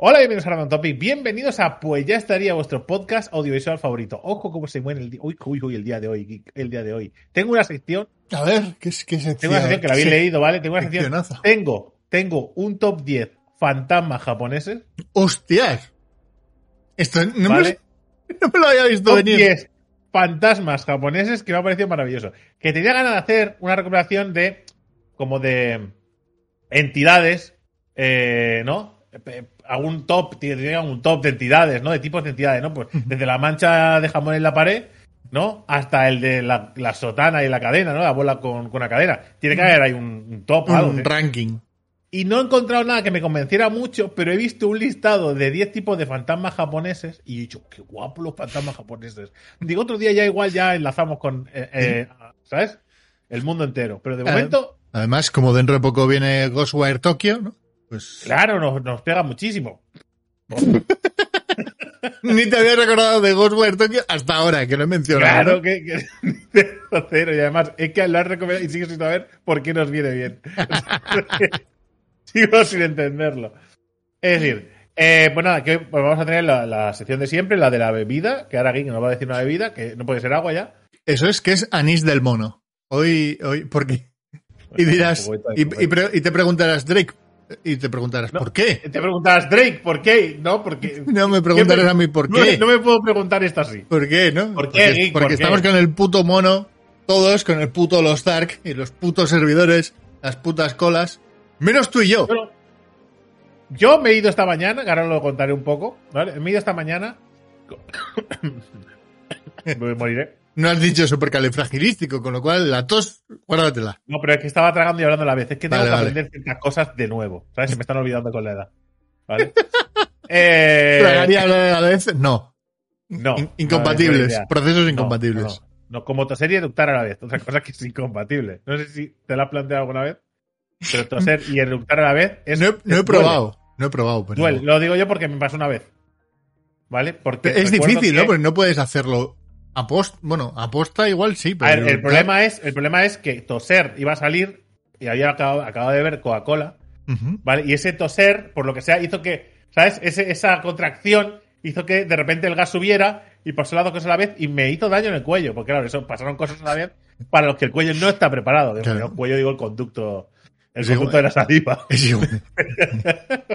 Hola, bienvenidos a Random Topic. Bienvenidos a Pues ya estaría vuestro podcast audiovisual favorito. Ojo cómo se mueve el día. Uy, uy, uy, el día de hoy. El día de hoy. Tengo una sección. A ver, ¿qué, es- qué sección? Tengo una sección que la habéis Sí. leído, ¿vale? Tengo una sección. Tengo, tengo un top 10 fantasmas japoneses. ¡Hostias! Esto no, ¿Vale? me, no me lo había visto Top venir. 10 fantasmas japoneses que me ha parecido maravilloso. Que tenía ganas de hacer una recopilación de. como de. entidades. eh, ¿No? Eh, Algún top, tenía un top de entidades, ¿no? De tipos de entidades, ¿no? Pues desde la mancha de jamón en la pared, ¿no? Hasta el de la, la sotana y la cadena, ¿no? La bola con, con la cadena. Tiene que haber ahí un, un top, algo. Un ¿eh? ranking. Y no he encontrado nada que me convenciera mucho, pero he visto un listado de 10 tipos de fantasmas japoneses y he dicho, qué guapo los fantasmas japoneses. Digo, otro día ya igual ya enlazamos con, eh, eh, ¿sabes? El mundo entero. Pero de momento, Además, como dentro de poco viene Ghostwire Tokyo, ¿no? Pues claro, nos, nos pega muchísimo. ni te había recordado de Ghostwire Tokyo hasta ahora, que lo he mencionado. Claro que, que cero. Y además, es que lo has recomendado y sigues sin saber por qué nos viene bien. Sigo sin entenderlo. Es decir, eh, pues nada, que pues vamos a tener la, la sección de siempre, la de la bebida, que ahora Geek nos va a decir una bebida, que no puede ser agua ya. Eso es que es anís del mono. Hoy, hoy, ¿por qué? Y dirás, y, y pre- y te preguntarás, Drake, y te preguntarás, No. ¿por qué? Te preguntarás, Drake, ¿por qué? No, porque. No me preguntarás ¿Qué a mí por qué. No, me puedo preguntar esto así. ¿Por qué, no? ¿Por qué, Porque, Geek? porque ¿Por qué? estamos con el puto mono, todos con el puto Los Dark y los putos servidores, las putas colas, menos tú y yo. Yo me he ido esta mañana, que ahora lo contaré un poco, ¿vale? Me he ido esta mañana. me moriré. No has dicho supercalifragilístico, con lo cual la tos, guárdatela. No, pero es que estaba tragando y hablando a la vez. Es que tengo Vale, que vale. aprender ciertas cosas de nuevo. ¿Sabes? Se me están olvidando con la edad. ¿Vale? eh, ¿Tragaría a la vez? No. no. In- no, incompatibles, procesos incompatibles. No, como toser y eructar a la vez. Otra cosa que es incompatible. No sé si te la has planteado alguna vez. Pero toser y eructar a la vez es. No, he- no he probado, no he probado, pero... Duele. Lo digo yo porque me pasó una vez. ¿Vale? Porque Es difícil, que- ¿no? Porque no puedes hacerlo aposta, bueno, aposta igual sí, pero... A ver, el problema es, el problema es que toser iba a salir y había acabado, acabado de ver Coca-Cola. Y ese toser, por lo que sea, hizo que, ¿sabes? Ese- esa contracción hizo que de repente el gas subiera y pasó las dos cosas a la vez y me hizo daño en el cuello, porque claro, eso pasaron cosas a la vez para los que el cuello no está preparado. Claro. El cuello digo el conducto, el Es conducto igual. de la saliva. Es igual,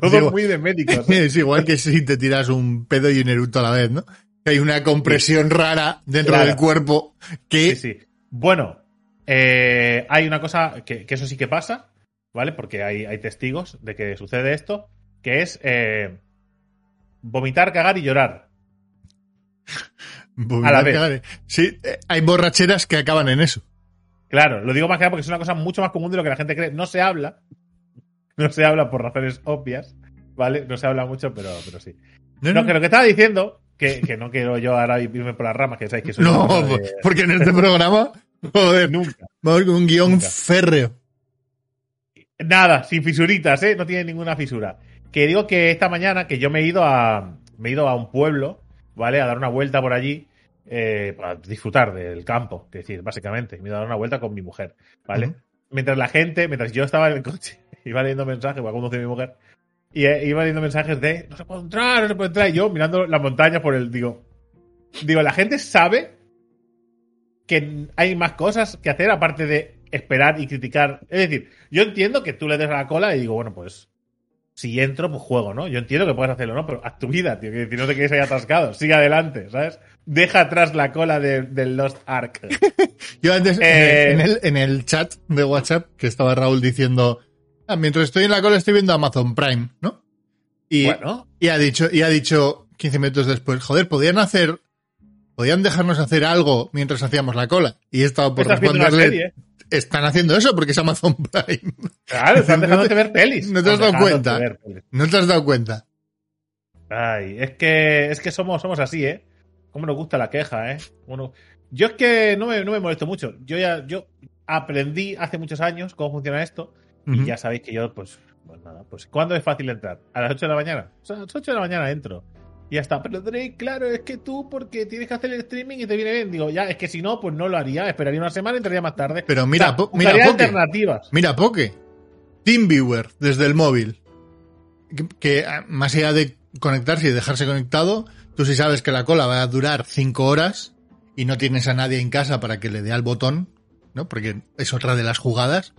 Todo igual. muy de médicos. ¿eh? es igual que si te tiras un pedo y un eructo a la vez, ¿no? Hay una compresión rara dentro Claro. del cuerpo que... Sí, sí. Bueno, eh, hay una cosa que, que eso sí que pasa, ¿vale? Porque hay, hay testigos de que sucede esto, que es eh, vomitar, cagar y llorar. Vomitar, A la vez. cagar. Sí, eh, hay borracheras que acaban en eso. Claro, lo digo más que nada porque es una cosa mucho más común de lo que la gente cree. No se habla, no se habla por razones obvias, ¿vale? No se habla mucho, pero, pero sí. No, No, no, que lo que estaba diciendo, que, que no quiero yo ahora irme por las ramas, que sabéis que soy No, de- porque en este programa, joder, nunca. con un guion Nunca. férreo. Nada, sin fisuritas, ¿eh? No tiene ninguna fisura. Que digo que esta mañana que yo me he ido a. Me he ido a un pueblo, ¿vale? A dar una vuelta por allí. eh, para disfrutar del campo, es decir, básicamente. Me he ido a dar una vuelta con mi mujer, ¿vale? Mientras la gente, mientras yo estaba en el coche, iba leyendo mensajes, iba a conducir mi mujer, y eh, iba leyendo mensajes de no se puede entrar, no se puede entrar. Y yo mirando la montaña por el. Digo. Digo, la gente sabe que hay más cosas que hacer aparte de esperar y criticar. Es decir, yo entiendo que tú le des a la cola y digo, bueno, pues si entro, pues juego, ¿no? Yo entiendo que puedes hacerlo, ¿no? Pero haz tu vida, tío, que si no te quedes ahí atascado, sigue adelante, ¿sabes? Deja atrás la cola de- del Lost Ark. Yo antes, Eh, en, el, en el chat de WhatsApp, que estaba Raúl diciendo, "Ah, mientras estoy en la cola estoy viendo Amazon Prime, ¿no? Y, Bueno, y ha dicho, y ha dicho 15 minutos después, joder, podrían hacer podían dejarnos hacer algo mientras hacíamos la cola. Y he estado por responderle. Están haciendo eso porque es Amazon Prime. Claro, están dejando de ver pelis. No te has dado cuenta. No te has dado cuenta. Ay, es que, es que somos, somos así, ¿eh? Cómo nos gusta la queja, ¿eh? Yo es que no me, no me molesto mucho. Yo ya, yo aprendí hace muchos años cómo funciona esto. Y ya sabéis que yo, pues, pues nada, pues ¿cuándo es fácil entrar? ¿A las 8 de la mañana? O sea, a las 8 de la mañana entro. Y ya está. Pero Drake, claro, es que tú porque tienes que hacer el streaming y te viene bien. Digo, ya, es que si no, pues no lo haría. Esperaría una semana y entraría más tarde. Pero mira, mira alternativas. Mira, Poke. TeamViewer desde el móvil. Que, ah, más allá de conectarse y dejarse conectado, tú sí sabes que la cola va a durar 5 horas y no tienes a nadie en casa para que le dé al botón, ¿no? Porque es otra de las jugadas.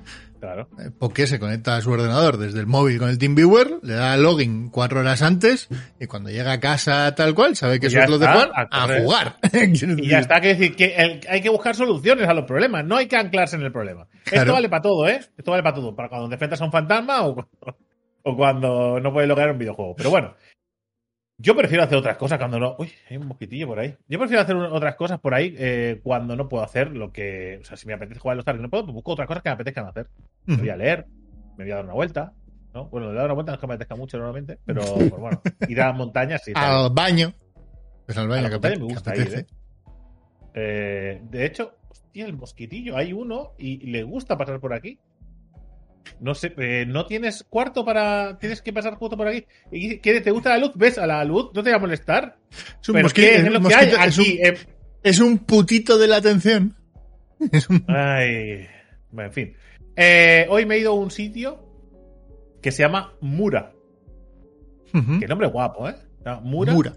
Claro. Eh, porque se conecta a su ordenador desde el móvil con el TeamViewer, le da login cuatro horas antes y cuando llega a casa tal cual, sabe que eso es lo de jugar, a, jugar. y ya está, que decir que hay que buscar soluciones a los problemas, no hay que anclarse en el problema. Esto vale para todo, ¿eh? Esto vale para todo, para cuando enfrentas a un fantasma o, o cuando no puedes lograr un videojuego. Pero bueno, yo prefiero hacer otras cosas cuando no. Uy, hay un mosquitillo por ahí. Yo prefiero hacer otras cosas por ahí eh, cuando no puedo hacer lo que. O sea, si me apetece jugar los tardes y no puedo, pues busco otras cosas que me apetezcan hacer. Me voy a leer, me voy a dar una vuelta. ¿no? Bueno, le dar una vuelta no es que me apetezca mucho normalmente, pero pues bueno, ir a las montañas sí. Al baño. Pues al baño, que me gusta ir, ¿eh? ¿eh? De hecho, hostia, el mosquitillo, hay uno y le gusta pasar por aquí. No sé, eh, no tienes cuarto para. Tienes que pasar justo por aquí. ¿Te gusta la luz? ¿Ves a la luz? ¿No te va a molestar? Es un mosquito. Es, lo que hay aquí, eh. es, un, putito de la atención. Ay. Bueno, en fin. Eh, hoy me he ido a un sitio que se llama Mura. Qué nombre guapo, ¿eh? Mura. Mura.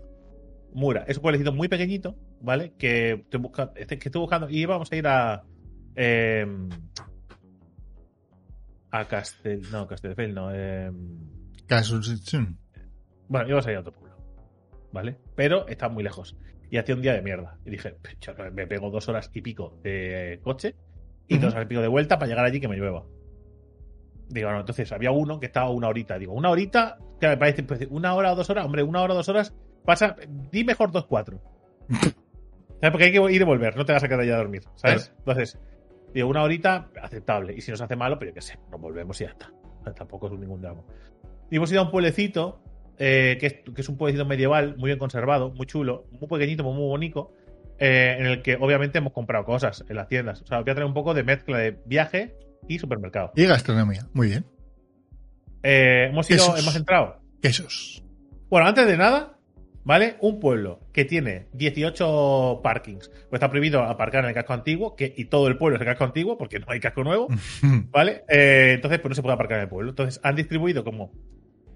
Mura. Es un pueblecito muy pequeñito, ¿vale? Que estoy buscando. Este, que estoy buscando. Y vamos a ir a. Eh, a Castel. No, Castelfell no. Eh... Bueno, íbamos a ir a otro pueblo. ¿Vale? Pero está muy lejos. Y hacía un día de mierda. Y dije, me pego dos horas y pico de coche y dos horas y pico de vuelta para llegar allí que me llueva. Digo, no, entonces había uno que estaba una horita. Digo, una horita, que me parece, pues, una hora o dos horas, hombre, una hora o dos horas, pasa, di mejor dos, cuatro. ¿Sabes? Porque hay que ir y volver, no te vas a quedar allá a dormir, ¿sabes? Entonces, Digo, una horita, aceptable. Y si nos hace malo, pero pues yo qué sé, nos volvemos y ya está. Tampoco es ningún drama. Y hemos ido a un pueblecito, eh, que, es, un pueblecito medieval, muy bien conservado, muy chulo, muy pequeñito, muy, bonito, eh, en el que obviamente hemos comprado cosas en las tiendas. O sea, voy a traer un poco de mezcla de viaje y supermercado. Y gastronomía, muy bien. Eh, hemos ido, hemos entrado. Quesos. Bueno, antes de nada, ¿vale? Un pueblo que tiene 18 parkings, pues está prohibido aparcar en el casco antiguo, que, y todo el pueblo es el casco antiguo, porque no hay casco nuevo, ¿vale? Eh, entonces, pues no se puede aparcar en el pueblo. Entonces, han distribuido como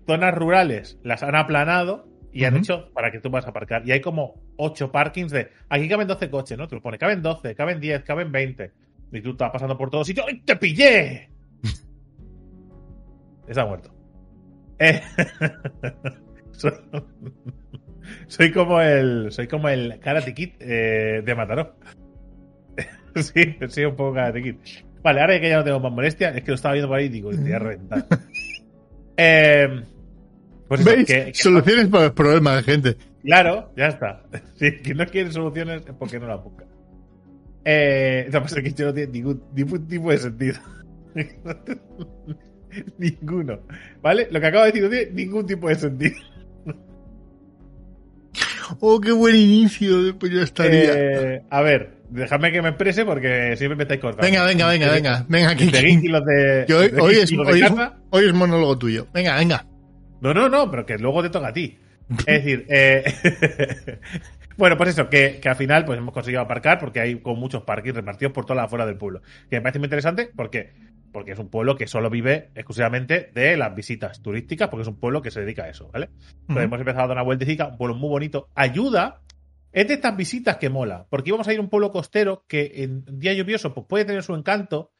zonas rurales, las han aplanado y han hecho para que tú puedas aparcar. Y hay como 8 parkings de, aquí caben 12 coches, ¿no? Tú lo pones, caben 12, caben 10, caben 20. Y tú estás pasando por todos sitios, ¡y te pillé! Está muerto. Eh, soy como el. Soy como el Karate Kid eh, de Mataró. sí, sí, un poco Karate Kid. Vale, ahora que ya no tengo más molestia, es que lo estaba viendo por ahí y digo, te voy a reventar. eh, pues ¿Veis? soluciones para los problemas de gente. Claro, ya está. Si quien no quiere soluciones es porque no la busca. Eh, que pasa que esto no tiene ningún, ningún tipo de sentido. Ninguno. ¿Vale? Lo que acabo de decir no tiene ningún tipo de sentido. Oh, qué buen inicio. Después ya estaría. Eh, a ver, déjame que me exprese porque siempre me estáis cortando. Venga, venga, venga, venga. Venga, aquí. hoy, es, monólogo tuyo. Venga, venga. No, no, no, pero que luego te toca a ti. Es decir, eh, bueno, pues eso, que, que, al final pues hemos conseguido aparcar porque hay con muchos parques repartidos por toda la afuera del pueblo. Que me parece muy interesante porque porque es un pueblo que solo vive exclusivamente de las visitas turísticas, porque es un pueblo que se dedica a eso, ¿vale? Entonces hemos empezado a dar una vueltecita, un pueblo muy bonito. Ayuda, es de estas visitas que mola, porque íbamos a ir a un pueblo costero que en día lluvioso pues puede tener su encanto,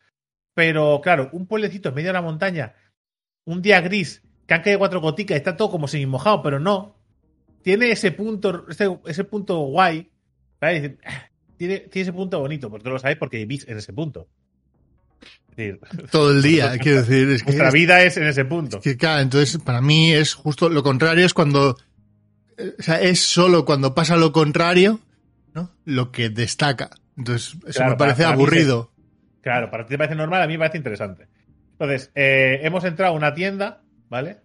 pero claro, un pueblecito en medio de la montaña, un día gris, que han caído cuatro goticas, está todo como semi mojado, pero no. Tiene ese punto, ese, ese punto guay, ¿vale? Tiene, tiene ese punto bonito, porque lo sabéis porque vivís en ese punto. Todo el día, quiero decir. Es Nuestra vida es en ese punto. que, claro, entonces para mí es justo lo contrario, es cuando. Eh, o sea, es solo cuando pasa lo contrario ¿no? Lo que destaca. Entonces, eso me parece aburrido. claro, para ti te parece normal, a mí me parece interesante. Entonces, eh, hemos entrado a una tienda, ¿vale?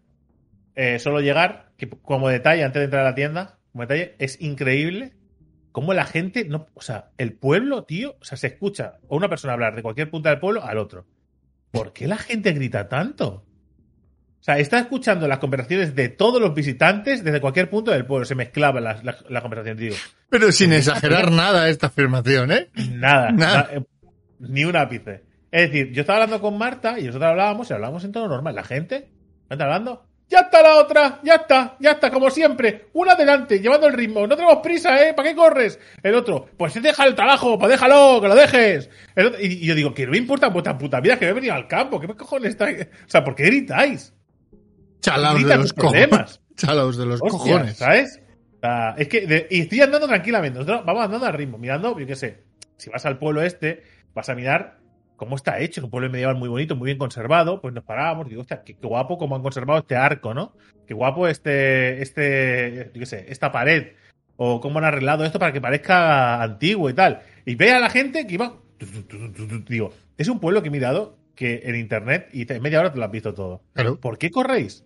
Eh, solo llegar, que como detalle, antes de entrar a la tienda, como detalle, es increíble cómo la gente, no, o sea, el pueblo, tío, o sea, se escucha a una persona hablar de cualquier punta del pueblo al otro. ¿Por qué la gente grita tanto? O sea, está escuchando las conversaciones de todos los visitantes desde cualquier punto del pueblo. Se mezclaba la, la, conversación, digo. Pero sin exagerar nada esta afirmación, ¿eh? Nada. nada. Eh, ni un ápice. Es decir, yo estaba hablando con Marta y nosotros hablábamos y hablábamos en tono normal. La gente, ¿me está hablando? Ya está la otra, ya está, ya está, como siempre. Una adelante, llevando el ritmo. No tenemos prisa, ¿eh? ¿Para qué corres? El otro, pues deja el trabajo, pues déjalo, que lo dejes. y, yo digo, que no me importa vuestra puta vida, que me he venido al campo. ¿Qué cojones estáis? O sea, ¿por qué gritáis? Chalaos de los cojones. Chalaos de los cojones. ¿Sabes? es que, y estoy andando tranquilamente. Nosotros vamos andando al ritmo, mirando, yo qué sé. Si vas al pueblo este, vas a mirar cómo está hecho, es un pueblo medieval muy bonito, muy bien conservado, pues nos parábamos, digo, hostia, qué, guapo cómo han conservado este arco, ¿no? Qué guapo este, este, yo qué sé, esta pared, o cómo han arreglado esto para que parezca antiguo y tal. Y ve a la gente que iba, digo, es un pueblo que he mirado que en internet y en media hora te lo has visto todo. ¿Por qué corréis?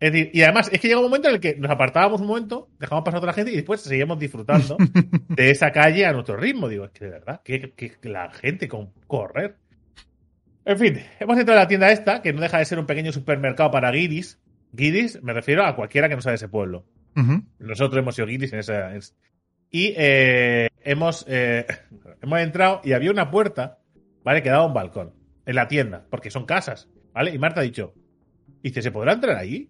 Es decir, y además es que llega un momento en el que nos apartábamos un momento, dejamos pasar a otra gente y después seguíamos disfrutando de esa calle a nuestro ritmo. Digo, es que de verdad, que, la gente con correr. En fin, hemos entrado a la tienda esta, que no deja de ser un pequeño supermercado para guiris. Guiris, me refiero a cualquiera que no sea de ese pueblo. Nosotros hemos sido guiris en esa. Y eh, hemos, eh, hemos entrado y había una puerta, ¿vale? Que daba un balcón en la tienda, porque son casas, ¿vale? Y Marta ha dicho, dice, ¿se podrá entrar ahí?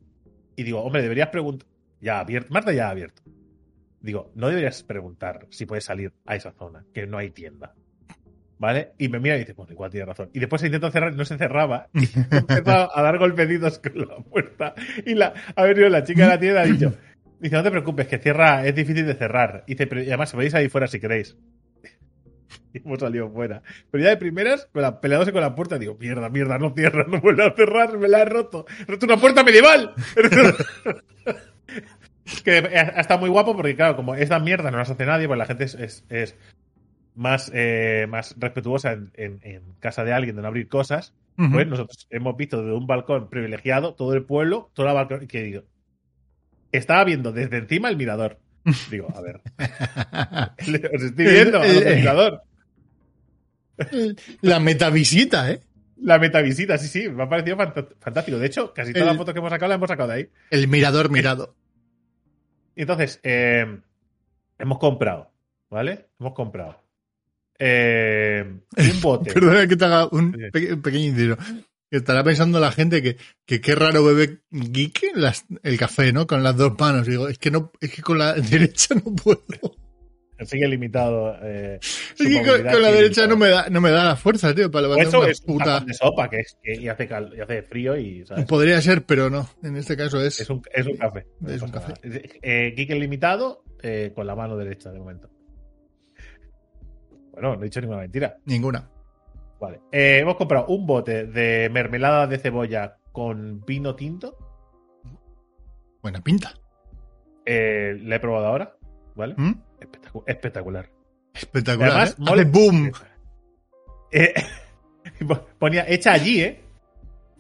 Y digo, hombre, deberías preguntar. Ya abierto. Marta ya ha abierto. Digo, no deberías preguntar si puedes salir a esa zona, que no hay tienda. ¿Vale? Y me mira y dice, pues igual tiene razón. Y después se intentó cerrar y no se cerraba. Y empezó a dar golpecitos con la puerta. Y la, ha venido la chica de la tienda y ha dicho, dice, no te preocupes, que cierra, es difícil de cerrar. Y dice, pero y además se podéis salir fuera si queréis. Y hemos salido fuera. Pero ya de primeras, con la, peleándose con la puerta, digo, mierda, mierda, no cierra, no vuelve a cerrar, me la he roto. He roto una puerta medieval. que está muy guapo porque, claro, como esta mierda no las hace nadie, pues la gente es, es, más, eh, más respetuosa en, casa de alguien de no abrir cosas. Pues nosotros hemos visto desde un balcón privilegiado todo el pueblo, todo el balcón, que digo, estaba viendo desde encima el mirador. Digo, a ver. Os estoy viendo el mirador. La metavisita, ¿eh? La metavisita, sí, sí, me ha parecido fantástico. De hecho, casi todas las fotos que hemos sacado las hemos sacado de ahí. El mirador mirado. Entonces, eh, hemos comprado, ¿vale? Hemos comprado eh, un bote. Perdona que te haga un, pequeño inciso. Estará pensando la gente que, que qué raro bebe geek el café, ¿no? Con las dos manos. digo, es que no, es que con la derecha no puedo. Sigue limitado. Eh, con, la derecha no me, da, no me da la fuerza, tío, para levantar eso es puta. de sopa, que, es, que y, hace y hace frío y. Podría ser, pero no. En este caso es. Es un, es un café. Es un café. Eh, limitado eh, con la mano derecha de momento. Bueno, no he dicho ninguna mentira. Ninguna. Vale. Eh, hemos comprado un bote de mermelada de cebolla con vino tinto. Buena pinta. Eh, la he probado ahora, ¿vale? ¿Mm? espectacular. Espectacular. Además, ¿eh? boom. Ponía, hecha allí, ¿eh?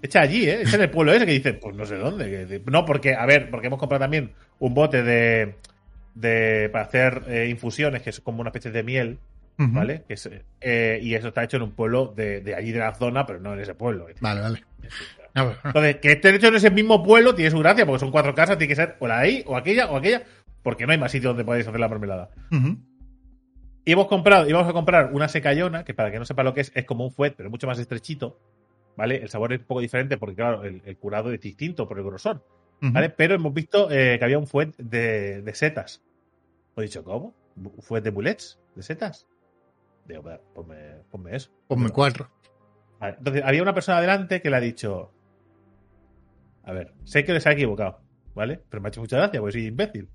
Hecha allí, ¿eh? Hecha en el pueblo ese que dice, pues no sé dónde. No, porque, a ver, porque hemos comprado también un bote de. de para hacer infusiones, que es como una especie de miel. ¿Vale? Que es, eh, y eso está hecho en un pueblo de, de, allí de la zona, pero no en ese pueblo. Vale, vale. Entonces, que esté hecho en ese mismo pueblo tiene su gracia, porque son cuatro casas, tiene que ser o la de ahí, o aquella, o aquella, porque no hay más sitio donde podéis hacer la mermelada. Y hemos comprado, íbamos a comprar una secayona, que para que no sepa lo que es, es como un fuet, pero mucho más estrechito. ¿Vale? El sabor es un poco diferente porque, claro, el, curado es distinto por el grosor. ¿Vale? Pero hemos visto eh, que había un fuet de, setas. He dicho, ¿cómo? ¿Un fuet de bullets? ¿De setas? Digo, ponme, ponme eso. Ponme cuatro. entonces, había una persona adelante que le ha dicho. A ver, sé que les ha equivocado, ¿vale? Pero me ha hecho mucha gracia porque soy imbécil.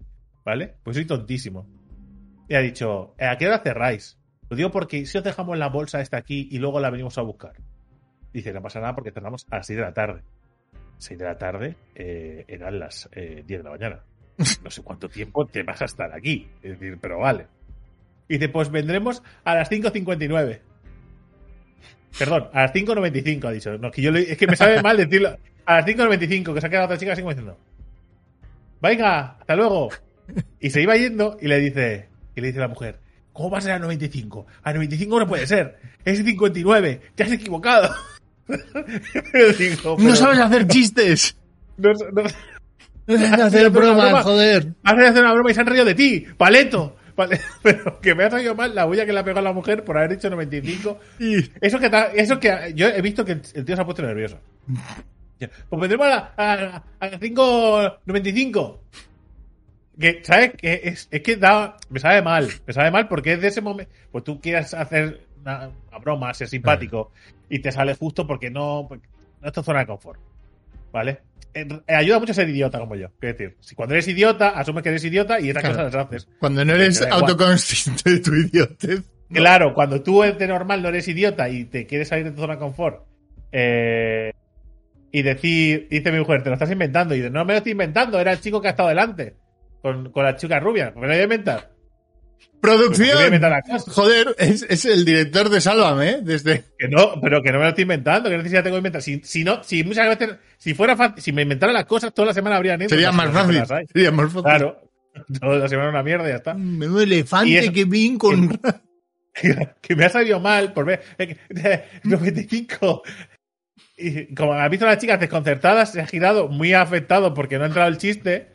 ¿Vale? Pues soy tontísimo. Y ha dicho, ¿a qué hora cerráis? Lo digo porque si os dejamos la bolsa esta aquí y luego la venimos a buscar. Dice, no pasa nada porque cerramos a las 6 de la tarde. 6 de la tarde eh, eran las 10 eh, de la mañana. No sé cuánto tiempo te vas a estar aquí. Es decir, pero vale. Y dice, pues vendremos a las 5.59. Perdón, a las 5.95 ha dicho. No, que yo es que me sabe mal decirlo. A las 5.95, que se ha quedado otra chica así como diciendo. Venga, hasta luego. Y se iba yendo y le dice, y le dice la mujer, ¿cómo va a ser a 95? A 95 no puede ser. Es 59. Te has equivocado. no sabes hacer chistes. No, no, no hacer bromas, joder. Has de hacer una broma y se han reído de ti, paleto. Pero que me ha salido mal la huella que le ha pegado a la mujer por haber dicho 95. Eso que, eso que yo he visto que el tío se ha puesto nervioso. Pues vendremos a, a, a 5.95. Que, ¿sabes? Que es, es que da, me sabe mal. Me sabe mal porque es de ese momento. Pues tú quieres hacer una, broma, ser simpático, y te sale justo porque no. no es tu zona de confort. ¿Vale? Ayuda mucho a ser idiota como yo. Es decir, si cuando eres idiota, asumes que eres idiota y estas cosas las haces. Cuando no eres autoconsciente de tu idiotez. Claro, cuando tú de normal no eres idiota y te quieres salir de tu zona de confort eh, y decir, dice mi mujer, te lo estás inventando. Y dice, no me lo estoy inventando, era el chico que ha estado delante con, con la chica rubia. ¿Me lo voy a inventar? Producción. Joder, es, el director de Sálvame, ¿eh? Desde. Que no, pero que no me lo estoy inventando, que necesidad tengo que inventar. Si, si no, si muchas veces, si fuera fácil, si me inventara las cosas, toda la semana habría Sería más fácil. Sería más fácil. Claro. Toda la semana una mierda y ya está. Me un elefante que vin con. Que, me ha salido mal por ver. 95. Y como ha visto a las chicas desconcertadas, se ha girado muy afectado porque no ha entrado el chiste,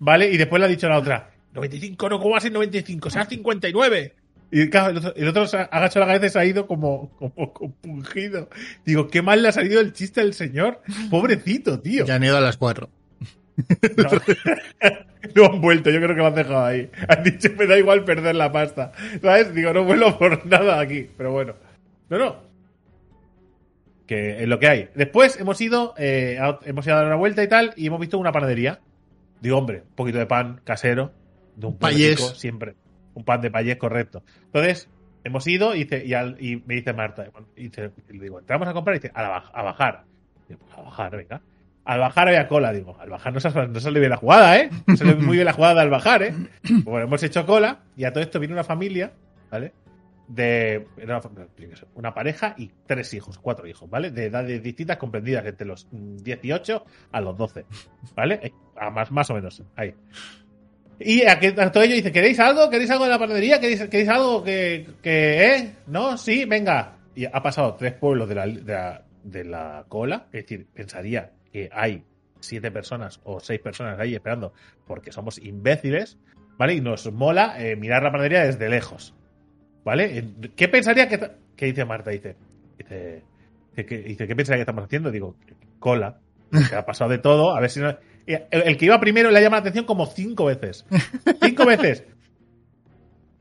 ¿vale? Y después le ha dicho a la otra, 95 no, ¿cómo va a ser 95? Será 59. Y claro, el otro, se ha agachado la cabeza y se ha ido como, como compungido. Digo, qué mal le ha salido el chiste del señor. Pobrecito, tío. Ya han ido a las 4. No. han vuelto, yo creo que lo han dejado ahí. Han dicho, me da igual perder la pasta. ¿Sabes? Digo, no vuelvo por nada aquí. Pero bueno. No, no. Que es lo que hay. Después hemos ido, eh, hemos ido a dar una vuelta y tal, y hemos visto una panadería. Digo, hombre, un poquito de pan casero de un payés. siempre. Un pan de payés, correcto. Entonces, hemos ido y, y, me dice Marta, y, le digo, entramos a comprar y dice, a, bajar. Digo, pues a bajar, venga. Al bajar había cola, digo, al bajar no sale, no sale bien la jugada, ¿eh? No sale muy bien la jugada al bajar, ¿eh? Bueno, hemos hecho cola y a todo esto viene una familia, ¿vale? De una, pareja y tres hijos, cuatro hijos, ¿vale? De edades distintas, comprendidas entre los 18 a los 12, ¿vale? Eh, a más, más o menos, ahí. Y a, todo ello dice, ¿queréis algo? ¿Queréis algo de la panadería? ¿Queréis, ¿Queréis algo que, que, eh? ¿No? Sí, venga. Y ha pasado tres pueblos de la, de la, de la cola. Es decir, pensaría que hay siete personas o seis personas ahí esperando porque somos imbéciles, ¿vale? Y nos mola eh, mirar la panadería desde lejos, ¿vale? ¿Qué pensaría que... ¿Qué dice Marta? Dice, dice, ¿qué, dice, ¿qué pensaría que estamos haciendo? Digo, cola. Que ha pasado de todo, a ver si no... El, que iba primero le llama la atención como cinco veces. Cinco veces.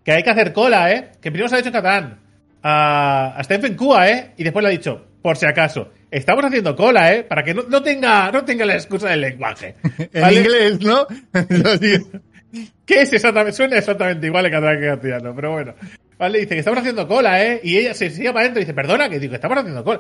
Que hay que hacer cola, ¿eh? Que primero se ha dicho en catalán. A, Stephen Kua, ¿eh? Y después le ha dicho, por si acaso. Estamos haciendo cola, ¿eh? Para que no, tenga, no tenga la excusa del lenguaje. En inglés, ¿no? ¿Qué es exactamente? Suena exactamente igual en catalán que en castellano, pero bueno. Vale, dice que estamos haciendo cola, ¿eh? Y ella se sigue para adentro y dice, perdona, que digo, estamos haciendo cola.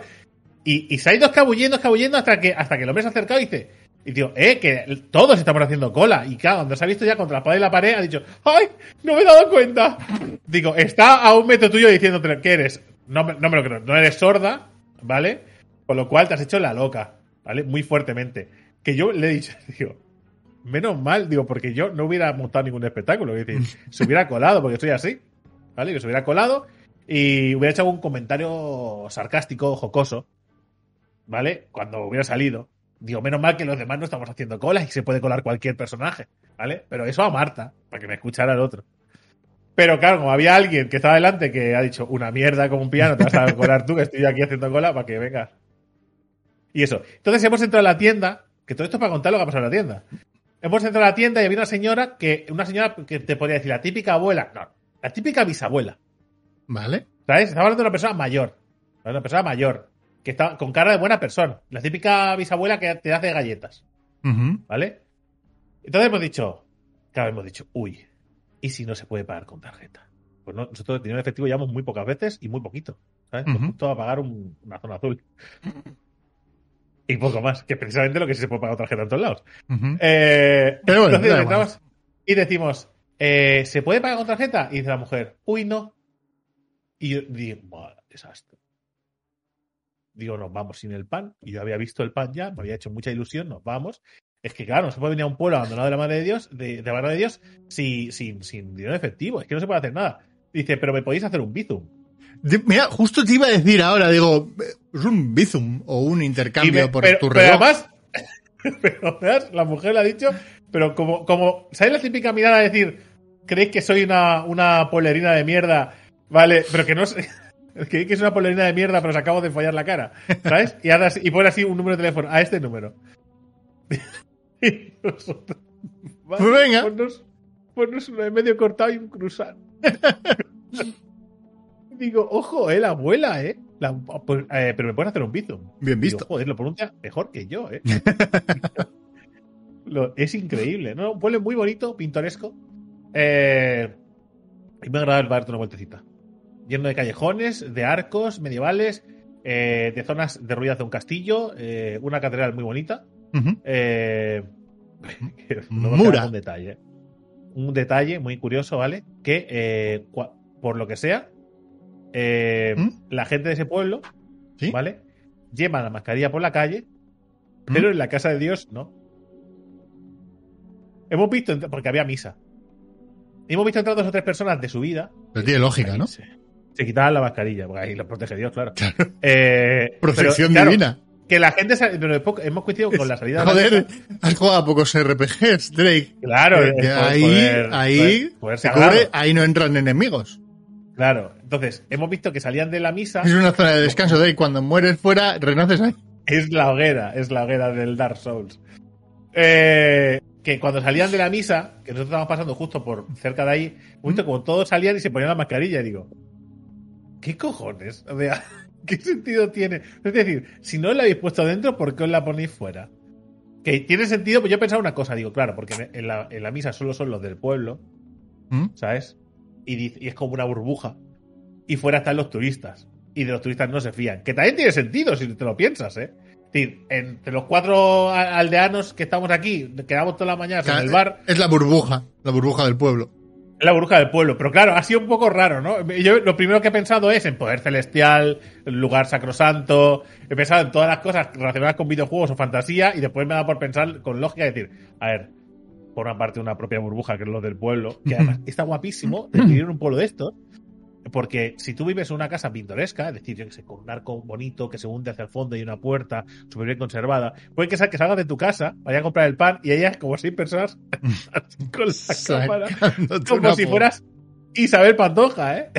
Y, y se ha ido escabullendo, escabullendo hasta que, hasta que el hombre se ha acercado y dice, y digo, eh, que todos estamos haciendo cola. Y claro, cuando se ha visto ya contra la pared y la pared, ha dicho, ¡ay! No me he dado cuenta. Digo, está a un metro tuyo diciéndote que eres. No, no me lo creo, no eres sorda, ¿vale? Con lo cual te has hecho la loca, ¿vale? Muy fuertemente. Que yo le he dicho, digo, menos mal, digo, porque yo no hubiera montado ningún espectáculo. Es decir, se hubiera colado, porque estoy así, ¿vale? Que se hubiera colado y hubiera hecho algún comentario sarcástico, jocoso, ¿vale? Cuando hubiera salido. Digo, menos mal que los demás no estamos haciendo colas y se puede colar cualquier personaje, ¿vale? Pero eso a Marta, para que me escuchara el otro. Pero claro, como había alguien que estaba delante que ha dicho una mierda como un piano, te vas a colar tú, que estoy aquí haciendo cola para que vengas. Y eso. Entonces hemos entrado a la tienda, que todo esto es para contar lo que ha pasado en la tienda. Hemos entrado a la tienda y había una señora que, una señora que te podría decir la típica abuela, no, la típica bisabuela. ¿Vale? ¿Sabes? Estaba hablando de una persona mayor. Una persona mayor que está con cara de buena persona. La típica bisabuela que te hace galletas. ¿Vale? Entonces hemos dicho, claro, hemos dicho, uy, ¿y si no se puede pagar con tarjeta? Pues no, nosotros dinero efectivo llevamos muy pocas veces y muy poquito. ¿Sabes? Uh a pagar una zona azul. y poco más, que precisamente lo que sí se puede pagar con tarjeta en todos lados. Eh, Pero bueno, entonces y decimos, eh, ¿se puede pagar con tarjeta? Y dice la mujer, uy, no. Y yo digo, desastre. Digo, nos vamos sin el pan. Y yo había visto el pan ya, me había hecho mucha ilusión, nos vamos. Es que, claro, no se puede venir a un pueblo abandonado de la madre de Dios, de, de la madre de Dios, sin, sin, sin dinero efectivo. Es que no se puede hacer nada. Dice, pero me podéis hacer un bizum. Mira, justo te iba a decir ahora, digo, es un bizum o un intercambio me, por pero, tu pero reloj. además, pero además, la mujer le ha dicho, pero como, como, ¿sabes la típica mirada de decir, creéis que soy una, una polerina de mierda? Vale, pero que no es, creéis que es una polerina de mierda, pero os acabo de follar la cara, ¿sabes? Y, ahora, y pone así un número de teléfono, a este número. y nosotros, vale, Pues venga. Ponnos, ponnos uno de medio cortado y un cruzado. Digo, ojo, eh, la abuela, eh. La- pues, eh, pero me puedes hacer un bizum. Bien Digo, visto. joder, lo pronuncia mejor que yo, ¿eh? Lo- es increíble, ¿no? Un pueblo muy bonito, pintoresco. Eh, y me agrada darte una vueltecita. Lleno de callejones, de arcos medievales, eh, de zonas derruidas de un castillo, eh, una catedral muy bonita. Eh, que no me Mura. Un detalle. ¿eh? Un detalle muy curioso, ¿vale? Que eh, por lo que sea, eh, ¿Mm? la gente de ese pueblo, ¿Sí? ¿vale? Lleva la mascarilla por la calle, pero ¿Mm? en la casa de Dios no. Hemos visto, porque había misa. Hemos visto entrar dos o tres personas de su vida. Pero tiene lógica, ¿no? Se, quitaban la mascarilla, porque ahí los protege Dios, claro. Eh, Protección pero, claro, divina. Que la gente. Pero hemos- coincidido con la salida de la has jugado a pocos RPGs, Drake. Claro, poder- ahí, poder- ahí, poder- se cubre, ahí no entran enemigos. Claro. Entonces, hemos visto que salían de la misa. Es una zona de descanso, Drake. Cuando mueres fuera, renaces ahí. Es la hoguera, es la hoguera del Dark Souls. Eh, que cuando salían de la misa, que nosotros estábamos pasando justo por cerca de ahí, visto como todos salían y se ponían la mascarilla. Y digo, ¿qué cojones? O sea, ¿qué sentido tiene? Es decir, si no la habéis puesto dentro, ¿por qué os la ponéis fuera? Que tiene sentido, pues yo pensaba una cosa, digo, claro, porque en la, en la misa solo son los del pueblo, ¿Mm? ¿sabes? Y, es como una burbuja. Y fuera están los turistas. Y de los turistas no se fían. Que también tiene sentido si te lo piensas, ¿eh? Es decir, entre los cuatro aldeanos que estamos aquí, quedamos todas las mañanas en el bar, Es la burbuja, la burbuja del pueblo. La burbuja del pueblo. Pero claro, ha sido un poco raro, ¿no? Yo lo primero que he pensado es en poder celestial, lugar sacrosanto. He pensado en todas las cosas relacionadas con videojuegos o fantasía. Y después me da por pensar con lógica y decir, a ver, por una parte una propia burbuja que es lo del pueblo, que además está guapísimo de vivir en un pueblo de estos. Porque si tú vives en una casa pintoresca, es decir, yo que sé, con un arco bonito que se hunde hacia el fondo y una puerta súper bien conservada, puede que, sal- que salgas de tu casa, vaya a comprar el pan y haya como seis personas con la cámara como si fueras Isabel Pantoja, ¿eh?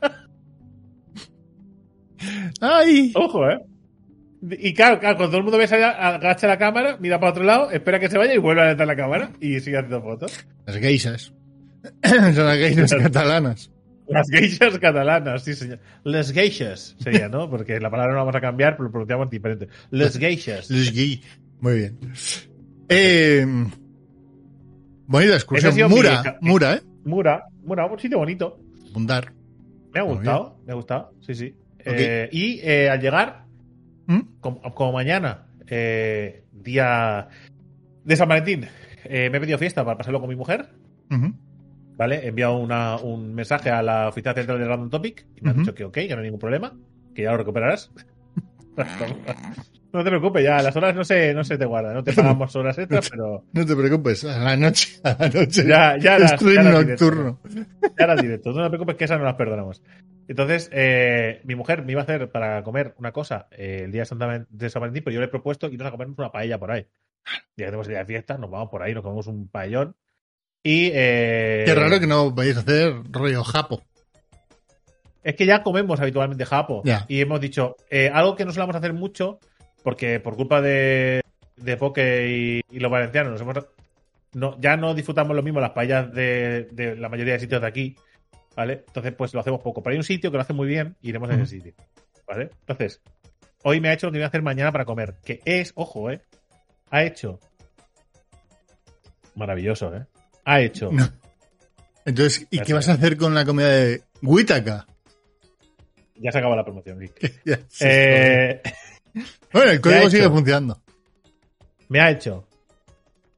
¡Ay! Ojo, ¿eh? Y claro, claro, cuando todo el mundo ve salir, agacha la cámara, mira para otro lado, espera que se vaya y vuelve a levantar la cámara y sigue haciendo fotos. Las geishas. Son las geishas catalanas. Las geishas catalanas, sí, señor. Les geishas sería, ¿no? Porque la palabra no la vamos a cambiar, pero lo pronunciamos diferente. Les geishas. Les gay. Muy bien. Eh, bonita excursión. Mura, mi- Mura, ¿eh? Mura, Mura, un sitio bonito. Bundar. Me ha gustado, me ha gustado, sí, sí. Eh, y eh, al llegar, ¿Mm? como, como mañana, eh, día de San Valentín, me he pedido fiesta para pasarlo con mi mujer. ¿Vale? He enviado una- un mensaje a la oficina central de Random Topic y me han Ujú. dicho que ok, que no hay ningún problema, que ya lo recuperarás. no te preocupes, ya las horas no se, no se te guardan, no te pagamos horas extras, pero No te preocupes, a la noche, a la noche. Ya- ya las- Stream ya las directo. nocturno. ya las directos. No te preocupes que esas no las perdonamos. Entonces, eh, mi mujer me iba a hacer para comer una cosa eh, el día de San Valentín, pero yo le he propuesto irnos a comernos una paella por ahí. Ya que tenemos el día de fiesta, nos vamos por ahí, nos comemos un paellón. Y. eh, Qué raro que no vayáis a hacer rollo japo. Es que ya comemos habitualmente japo. Ya. Y hemos dicho, eh, algo que no solemos hacer mucho, porque por culpa de, de Poke y, y los valencianos nos hemos, no, ya no disfrutamos lo mismo las paellas de, de la mayoría de sitios de aquí, ¿vale? Entonces, pues lo hacemos poco. Pero hay un sitio que lo hace muy bien y iremos a ese sitio, ¿vale? Entonces, hoy me ha hecho lo que voy a hacer mañana para comer, que es, ojo, ¿eh? Ha hecho... Maravilloso, ¿eh? Ha hecho... No. Entonces, ¿y qué vas a hacer con la comida de Huitaca? Ya se acaba la promoción. Ya Eh... Bueno, el código hecho? sigue funcionando. me ha hecho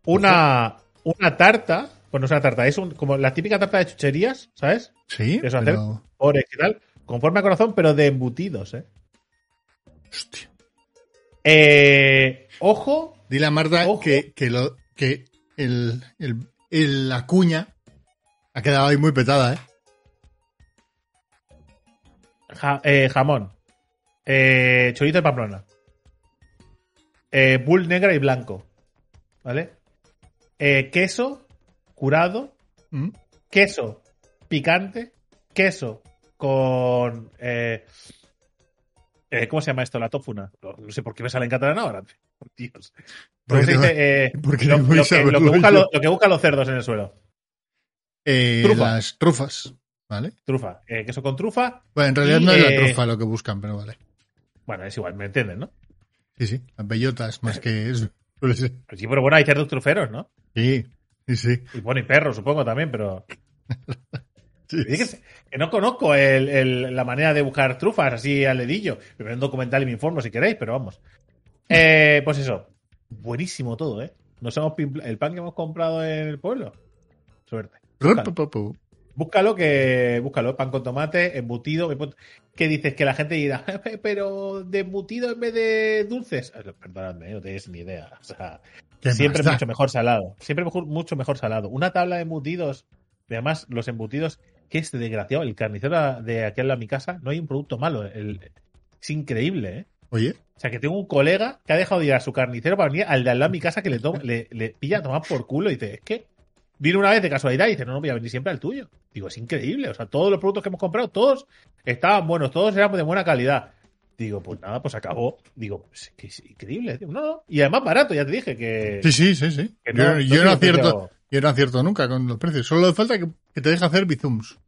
una, una tarta Pues no es una tarta, es un, como la típica tarta de chucherías, ¿sabes? Sí. Eso hacer y tal, con forma de corazón, pero de embutidos, ¿eh? Hostia. Eh, ojo. Dile a Marta que, que, lo, que el, el, la cuña ha quedado ahí muy petada, ¿eh? eh jamón. Eh, chorizo de Pamplona. Eh, bull negra y blanco. ¿Vale? Eh, queso curado. ¿Mm? Queso picante. Queso con. Eh, ¿Cómo se llama esto? La tofuna. No, sé por qué me sale en catalán ahora. Dios. Porque eh, lo, que, buscan los cerdos en el suelo. Eh, las trufas, ¿vale? Trufa. Eh, queso con trufa. Bueno, en realidad no es la trufa lo que buscan, pero vale. Bueno, es igual, me entienden, ¿no? Sí, sí, las bellotas, más que eso. Sí, pero bueno, hay cerdos truferos, ¿no? Sí, sí, sí. Y bueno, y perros, supongo también, pero. Que, no conozco la manera de buscar trufas así al dedillo. Me veo un documental y me informo si queréis, pero vamos. Eh, pues eso. Buenísimo todo, ¿eh? Nos hemos el pan que hemos comprado en el pueblo. Suerte. Búscalo. que. Búscalo, pan con tomate, embutido. ¿Qué dices? Que la gente dirá, pero de embutido en vez de dulces. Eh, perdóname, no tienes ni idea. O sea, siempre mucho mejor salado. Siempre mejor, mucho mejor salado. Una tabla de embutidos. además, los embutidos que este desgraciado, el carnicero de aquí al lado de mi casa, no hay un producto malo. es increíble, ¿eh? Oye. O sea, que tengo un colega que ha dejado de ir a su carnicero para venir al de al lado de mi casa que le, le, le pilla a tomar por culo y dice, es que vino una vez de casualidad y dice, no, no voy a venir siempre al tuyo. Digo, es increíble. O sea, todos los productos que hemos comprado, todos estaban buenos, todos eran de buena calidad. Digo, pues nada, pues acabó. Digo, que es increíble. no, no. Y además barato, ya te dije que. Sí, sí, sí, sí. yo, no acierto, yo no acierto nunca con los precios. Solo falta que, te deje hacer bizooms.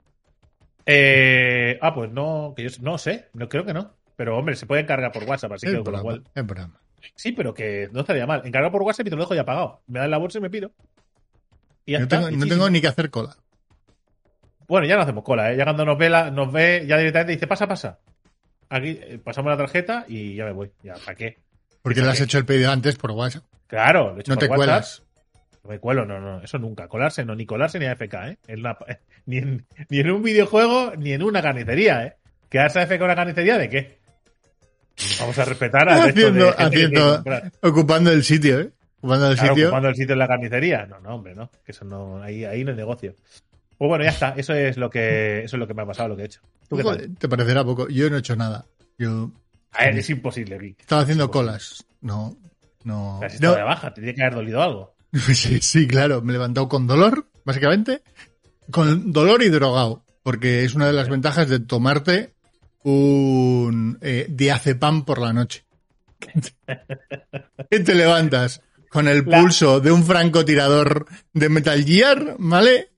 Eh, ah, pues no, que yo no sé, no creo que no. Pero hombre, se puede encargar por WhatsApp, así que con lo cual. Sí, pero que no estaría mal. Encargar por WhatsApp y te lo dejo ya pagado. Me dan la bolsa y me pido. Y no tengo, no tengo ni que hacer cola. Bueno, ya no hacemos cola, ¿eh? Ya cuando nos ve, nos ve ya directamente dice, pasa, pasa. Aquí eh, pasamos la tarjeta y ya me voy. Ya, ¿para qué? Porque le has hecho el pedido antes por WhatsApp. Claro, no te cuelas. No me cuelo, no, no, eso nunca. Colarse, no, ni colarse ni AFK, ¿eh? ni, en, ni en un videojuego ni en una carnicería, ¿eh? ¿Quedarse AFK en una carnicería de qué? Vamos a respetar a haciendo, haciendo, ocupando el sitio, ¿eh? Ocupando el sitio. Ocupando el sitio en la carnicería. No, no, hombre, no. Eso no, ahí, ahí no es negocio. Pues bueno, ya está. Eso es lo que, eso es lo que me ha pasado, lo que he hecho. Te parecerá poco. Yo no he hecho nada. Yo. A ver, es imposible, Vic. Estaba haciendo colas. No, no. no. de baja, te tiene que haber dolido algo. Sí, sí, claro. Me he levantado con dolor, básicamente. Con dolor y drogado. Porque es una de las ventajas de tomarte un eh, diazepam por la noche. y te levantas con el pulso de un francotirador de Metal Gear, ¿vale?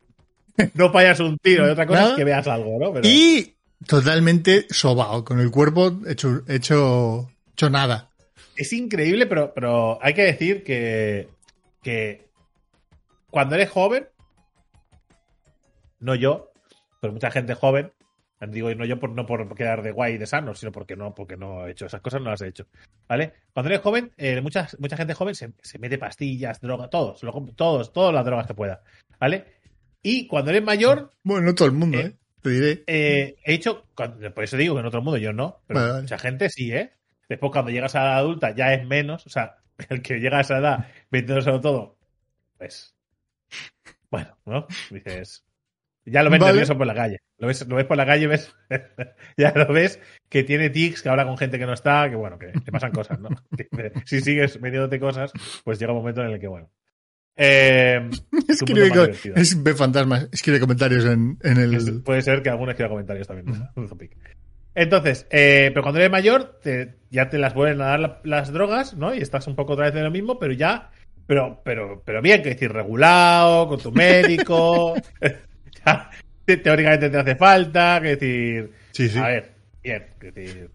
No payas un tiro, y otra cosa es que veas algo, ¿no? Y totalmente sobao, con el cuerpo hecho, hecho, hecho nada. Es increíble, pero, pero hay que decir que que cuando eres joven, no yo, pero mucha gente joven, digo no yo por, no por quedar de guay y de sano, sino porque no, porque no he hecho esas cosas, no las he hecho. ¿Vale? Cuando eres joven, eh, mucha, mucha gente joven se, mete pastillas, drogas, todos, todos, todas las drogas que pueda. ¿Vale? Y cuando eres mayor. Bueno, no todo el mundo, ¿eh? ¿eh? Te diré. Eh, he hecho, por eso digo que en otro mundo yo no, pero mucha gente sí, ¿eh? Después, cuando llegas a la adulta, ya es menos. O sea, el que llega a esa edad sobre todo, pues, bueno, ¿no? Dices, ya lo ves nervioso por la calle. Lo ves, lo ves por la calle, ves, ya lo ves que tiene tics, que habla con gente que no está, que bueno, que te pasan cosas, ¿no? si sigues metiéndote cosas, pues llega un momento en el que, bueno. Eh, escribe, es, ve fantasmas, escribe comentarios en, en el. puede ser que alguno escriba comentarios también. Entonces, eh, pero cuando eres mayor, ya te las vuelven a dar las drogas, ¿no? Y estás un poco otra vez de lo mismo, pero ya, pero, pero, pero bien, que decir, regulado, con tu médico, teóricamente te hace falta, que decir, sí, sí. a ver, bien, que decir.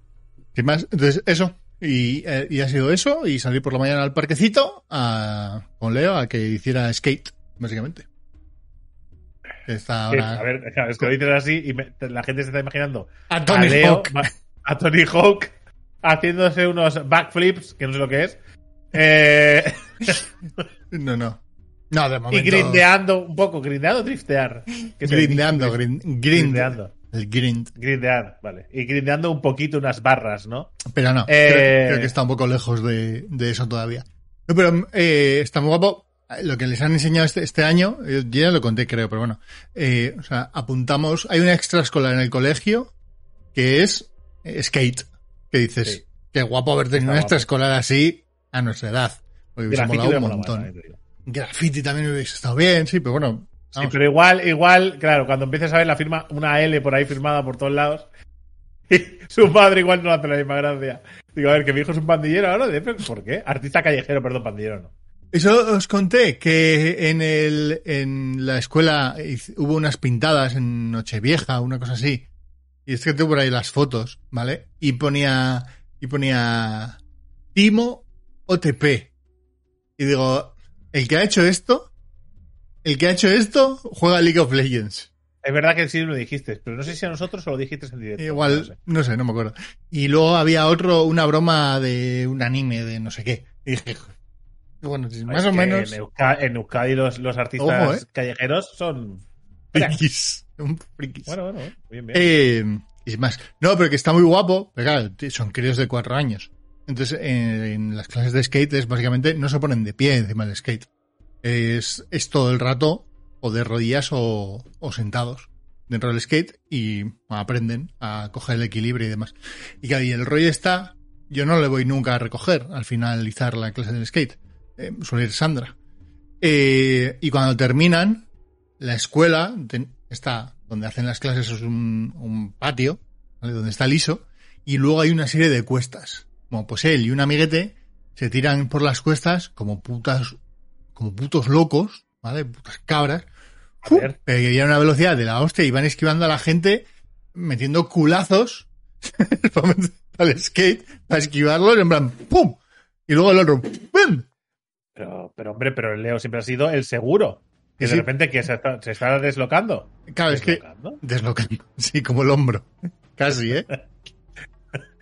¿Qué más? Entonces, eso. Y, eh, y, ha sido eso, y salir por la mañana al parquecito a, con Leo a que hiciera skate, básicamente. A ver, es que lo dices así y la gente se está imaginando a Tony Hawk. A Tony Hawk haciéndose unos backflips, que no sé lo que es. Eh... no, no. No, de momento. Y grindeando un poco, grindeando o driftear. Grindeando, grindeando. El grind. Grindear, vale. Y grindeando un poquito unas barras, ¿no? Pero no, creo, que está un poco lejos de, eso todavía. No, pero eh, está muy guapo. Lo que les han enseñado este, este año, yo ya lo conté creo, pero bueno. Eh, o sea, apuntamos, hay una extraescolar en el colegio que es eh, skate. Que dices, qué guapo haber tenido una extraescolar así a nuestra edad. Porque hubiese molado un montón. Graffiti también hubiese estado bien, sí, pero bueno. Sí, pero igual, igual, claro, cuando empieces a ver la firma, una L por ahí firmada por todos lados, y su padre igual no hace la misma gracia. Digo, a ver, que mi hijo es un pandillero ahora, ¿por qué? Artista callejero, perdón, pandillero no. Eso os conté que en el en la escuela hubo unas pintadas en Nochevieja, una cosa así. Y es que tengo por ahí las fotos, ¿vale? Y ponía y ponía Timo OTP. Y digo, el que ha hecho esto, el que ha hecho esto juega League of Legends. Es verdad que sí lo dijiste, pero no sé si a nosotros o lo dijiste en directo. Igual, no sé. no me acuerdo. Y luego había otro, una broma de un anime de no sé qué. Y dije, bueno, más o menos. En Euskadi, los, los artistas ¿eh? callejeros son. Frikis. Bueno, bueno, bien, bien. Eh, y más. No, pero que está muy guapo. Pero claro, son críos de cuatro años. Entonces, en, las clases de skate es básicamente no se ponen de pie encima del skate. Es, todo el rato o de rodillas o, sentados dentro del skate y aprenden a coger el equilibrio y demás. Y ahí el rollo está, yo no le voy nunca a recoger al finalizar la clase del skate. Eh, suele ir Sandra. Eh, y cuando terminan, la escuela está donde hacen las clases es un, patio, donde está liso, y luego hay una serie de cuestas. Como pues él y un amiguete se tiran por las cuestas como putas, como putos locos, ¿vale? Putas cabras. Que a una velocidad de la hostia y van esquivando a la gente metiendo culazos al skate para esquivarlos en plan ¡pum! Y luego el otro ¡pum! Pero, pero hombre, pero el Leo siempre ha sido el seguro. Que de repente que se está, se está deslocando. Claro, es que. Deslocando. Sí, como el hombro. Casi, ¿eh?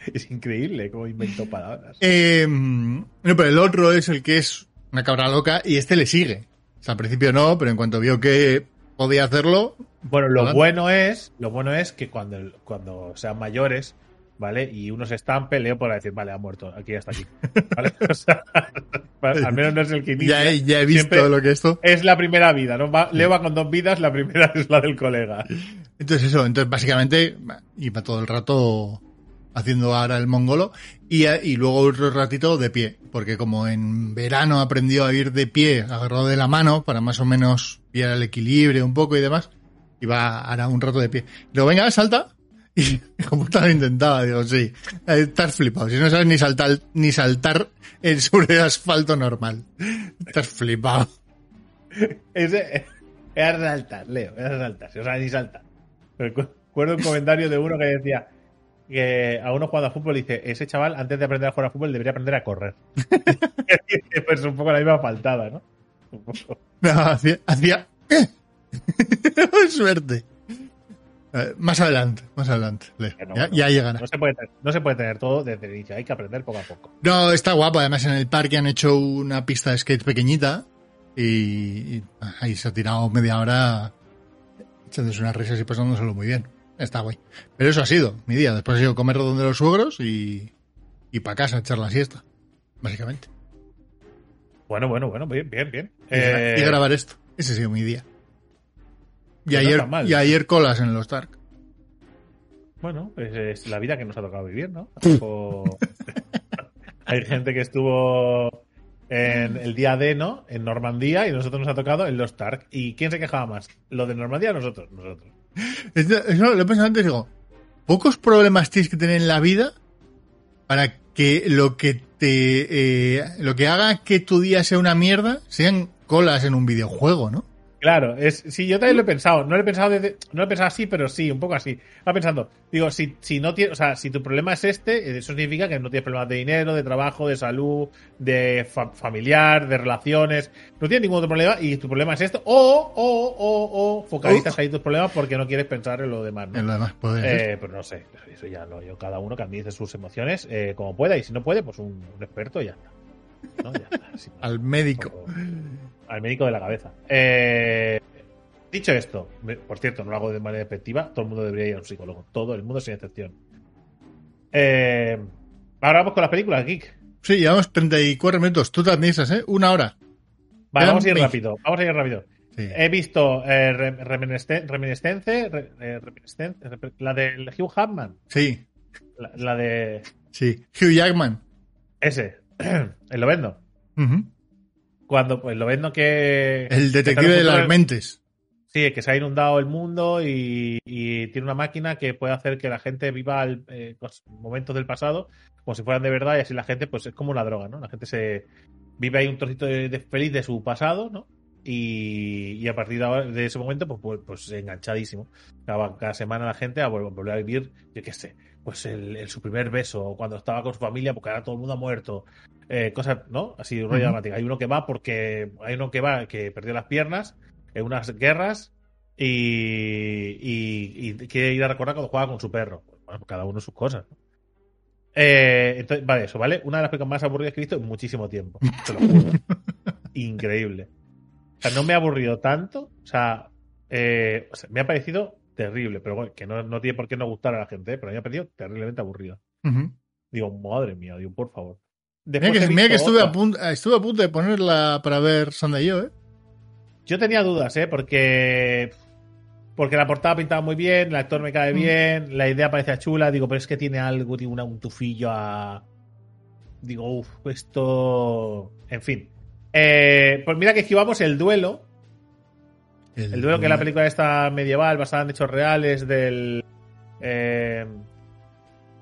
es increíble cómo inventó palabras. Eh, no, pero el otro es el que es una cabra loca y este le sigue. O sea, al principio no, pero en cuanto vio que podía hacerlo. Bueno, lo bueno es, lo bueno es que cuando, cuando sean mayores, ¿vale? Y uno se estampe, Leo podrá decir, vale, ha muerto, aquí hasta aquí. ¿Vale? O sea, al menos no es el que inicia. Ya he, ya he visto lo que esto. Es la primera vida, ¿no? Leo va con dos vidas, la primera es la del colega. Entonces eso, entonces básicamente iba todo el rato haciendo ahora el mongolo y, y luego otro ratito de pie, porque como en verano aprendió a ir de pie, agarrado de la mano para más o menos pillar el equilibrio un poco y demás, iba ahora un rato de pie. Luego, venga, salta, y como lo intentaba, digo, sí, estás flipado. Si no sabes ni saltar, ni saltar en sobre el asfalto normal. Estás flipado. Ese, es saltar, Leo, es saltar. Si no ni saltar. Recuerdo un comentario de uno que decía que a uno jugando a fútbol dice, ese chaval antes de aprender a jugar a fútbol debería aprender a correr. pues un poco la misma faltada, ¿no? No, hacía, hacía... Suerte. Eh, más adelante, más adelante. ya, llegará. No se, puede tener, no se puede tener todo desde el inicio, hay que aprender poco a poco. No, está guapo. Además, en el parque han hecho una pista de skate pequeñita y, ahí se ha tirado media hora echándose unas risas y pasándoselo muy bien. Está guay. Pero eso ha sido mi día. Después he ido a comer donde los suegros y, y para casa a echar la siesta, básicamente. Bueno, bueno, bueno, bien, bien, bien. Y, eh, grabar esto. Ese ha sido mi día. Y, ayer, y ayer colas en los Dark. Bueno, pues es la vida que nos ha tocado vivir, ¿no? Hay gente que estuvo en el día D, ¿no? En Normandía y nosotros nos ha tocado en los Stark. ¿Y quién se quejaba más? ¿Lo de Normandía o nosotros? Nosotros. Eso lo he pensado antes digo, pocos problemas tienes que tener en la vida para que lo que te eh, lo que haga que tu día sea una mierda sean colas en un videojuego, ¿no? Claro, es, sí, yo también lo he pensado. No lo he pensado, no lo he pensado así, pero sí, un poco así. Estaba pensando, digo, si, si no tienes, o sea, si tu problema es este, eso significa que no tienes problemas de dinero, de trabajo, de salud, de familiar, de relaciones. No tienes ningún otro problema y tu problema es esto. O, o, o, o, focalizas ahí tus problemas porque no quieres pensar en lo demás. ¿no? En lo demás, eh, Pero no sé, eso ya lo, yo, cada uno administre sus emociones eh, como pueda y si no puede, pues un, experto ya está. Al médico. Al médico de la cabeza. Eh, dicho esto, por cierto, no lo hago de manera efectiva, todo el mundo debería ir a un psicólogo. Todo el mundo sin excepción. Eh, ahora vamos con las películas, Geek. Sí, llevamos 34 minutos. Tú también esas, ¿eh? Una hora. Vale, vamos a ir rápido. Vamos a ir rápido. He visto eh, Reminiscence, la de Hugh Jackman. Sí. La, de. Sí, Hugh Jackman. Ese. el Lovendo. Cuando, pues, Lovendo que. El detective de las mentes. Sí, que se ha inundado el mundo y, tiene una máquina que puede hacer que la gente viva eh, momentos del pasado como si fueran de verdad y así la gente, pues es como una droga, ¿no? La gente se vive ahí un trocito de feliz de su pasado, ¿no? Y, a partir de, ese momento, pues, pues, pues enganchadísimo. Cada, semana la gente a volver a vivir, yo qué sé, pues el, su primer beso, cuando estaba con su familia, porque ahora todo el mundo ha muerto. Eh, cosas, ¿no? Así, rollo dramática. Hay uno que va porque hay uno que va que perdió las piernas en unas guerras y, y, quiere ir a recordar cuando juega con su perro. Bueno, cada uno sus cosas. Eh, entonces, vale, eso, ¿vale? Una de las películas más aburridas que he visto en muchísimo tiempo. Te lo juro. Increíble. O sea, no me ha aburrido tanto. O sea, eh, me ha parecido terrible, pero bueno, que no, tiene por qué no gustar a la gente, ¿eh? pero me ha parecido terriblemente aburrido. Digo, madre mía, digo, por favor. mira que, estuve, a punto, estuve a punto de ponerla para ver Sunday yo, ¿eh? Yo tenía dudas, ¿eh? Porque. Porque la portada pintaba muy bien, el actor me cae mm. bien, la idea parecía chula, digo, pero es que tiene algo, tiene un tufillo a. Digo, uff, esto. En fin. Eh, pues mira que esquivamos el duelo. El, duelo que es la película esta medieval basada en hechos reales del. Eh,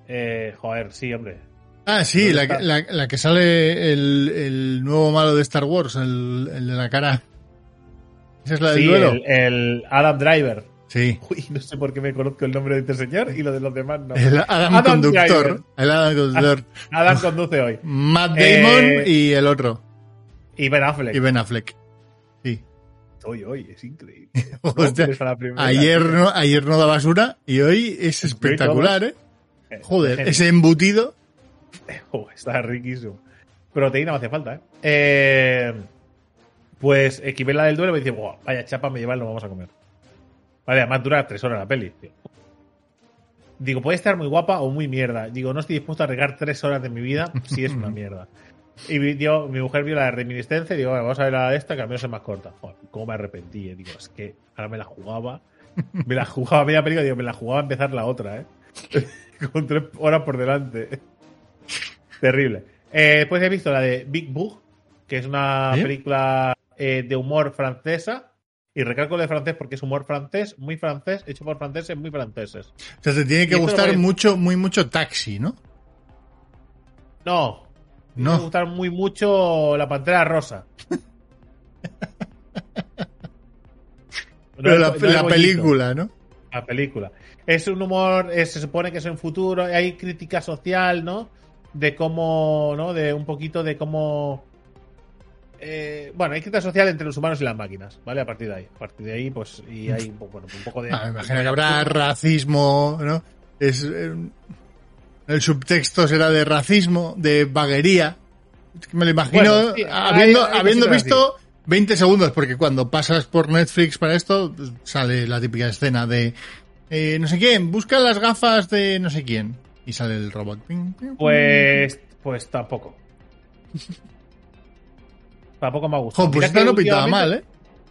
eh, joder, sí, hombre. Ah, sí, la, que sale el, nuevo malo de Star Wars, el, de la cara. Esa es la del duelo. El, Adam Driver. Sí. Uy, no sé por qué me conozco el nombre de este señor y lo de los demás no. El Adam, Conductor. El Adam Conductor. Adam conduce hoy. Matt Damon y el otro. Y Ben Affleck. Y Ben Affleck. Sí. Hoy, hoy, es increíble. ayer, no, ayer no da basura y hoy es espectacular, ¿eh? ¿eh? Joder, ese embutido. está riquísimo. Proteína me hace falta, ¿eh? eh pues equivela del duelo y me dice, vaya chapa, me lleva, lo vamos a comer. Vale, además dura tres horas la peli. Digo, puede estar muy guapa o muy mierda. Digo, no estoy dispuesto a regar tres horas de mi vida si es una mierda. Y mi mujer vio la reminiscencia y digo, vamos a ver la de esta, que al menos es más corta. Joder, cómo me arrepentí, eh. Digo, es que ahora me la jugaba. Me la jugaba media película, digo, me la jugaba a empezar la otra, ¿eh? Con tres horas por delante. Terrible. Eh, después he visto la de Big Bug, que es una película eh, de humor francesa. Y recalco de francés porque es humor francés, muy francés, hecho por franceses, muy franceses. O sea, te tiene que gustar mucho, muy mucho taxi, ¿no? No, no. Me gusta muy mucho la pantera rosa. Pero la, película, ¿no? La película. Es un humor, se supone que es en futuro, hay crítica social, ¿no? De cómo, ¿no? De un poquito de cómo... Eh, bueno, hay crítica social entre los humanos y las máquinas, ¿vale? A partir de ahí. A partir de ahí, pues, y hay un poco de... Ah, me imagino que habrá racismo, ¿no? Es... Eh, el subtexto será de racismo, de vaguería. Me lo imagino habiendo, visto 20 segundos, porque cuando pasas por Netflix para esto, sale la típica escena de eh, no sé quién, busca las gafas de no sé quién. Y sale el robot. Pues, pues tampoco. tampoco me ha gustado. pues esta no pintaba mal, ¿eh?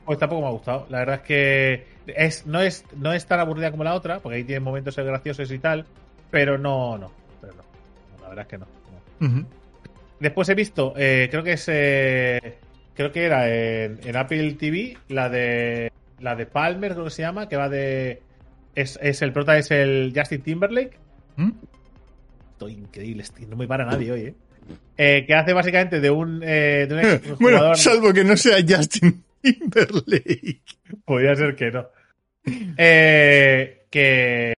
Pues tampoco me ha gustado. La verdad es que es, no, es, no es tan aburrida como la otra, porque ahí tiene momentos graciosos y tal, pero no, no verdad es que no. Después he visto, eh, creo que es. Eh, creo que era en, Apple TV, la de. La de Palmer, creo que se llama, que va de. Es, el prota, es el Justin Timberlake. ¿Mm? Estoy increíble, no me para nadie hoy, ¿eh? eh que hace básicamente de un, de un ex Bueno, salvo que no sea Justin Timberlake. Podría ser que no. que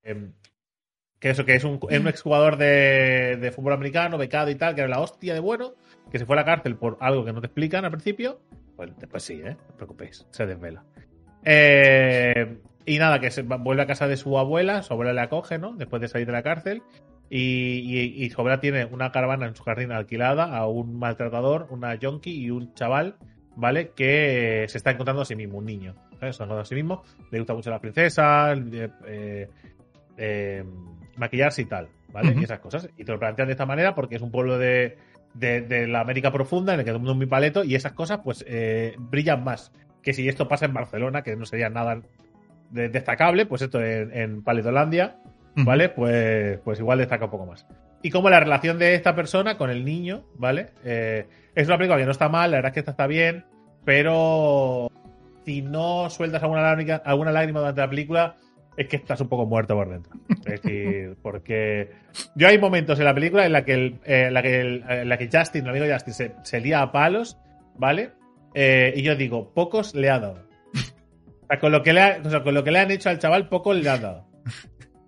que eso, que es un, es un exjugador de, de, fútbol americano, becado y tal, que era la hostia de bueno, que se fue a la cárcel por algo que no te explican al principio. Pues después sí, ¿eh? No os preocupéis, se desvela. Eh, y nada, que se vuelve a casa de su abuela, su abuela le acoge, ¿no? Después de salir de la cárcel. Y, y, su abuela tiene una caravana en su jardín alquilada a un maltratador, una junkie y un chaval ¿vale? Que se está encontrando a sí mismo, un niño. ¿sabes? Se está encontrando a sí mismo, le gusta mucho las princesas, eh, eh, maquillarse y tal, ¿vale? Y esas cosas. Y te lo plantean de esta manera porque es un pueblo de, de, de la América profunda en el que todo el mundo es muy paleto y esas cosas, pues, eh, brillan más. Que si esto pasa en Barcelona, que no sería nada de- destacable, pues esto en, en Paletolandia, ¿vale? Pues, pues igual destaca un poco más. Y como la relación de esta persona con el niño, ¿vale? Eh, es una película que no está mal, la verdad es que esta está bien, pero si no sueltas alguna lágrima, alguna lágrima durante la película, es que estás un poco muerto por dentro. Es decir, porque yo hay momentos en la película en la que, eh, la que, el- en la que Justin, el amigo Justin, se, se lía a palos, ¿vale? Eh, y yo digo, pocos le ha dado. Con lo que le, con lo que le han hecho al chaval, pocos le han dado.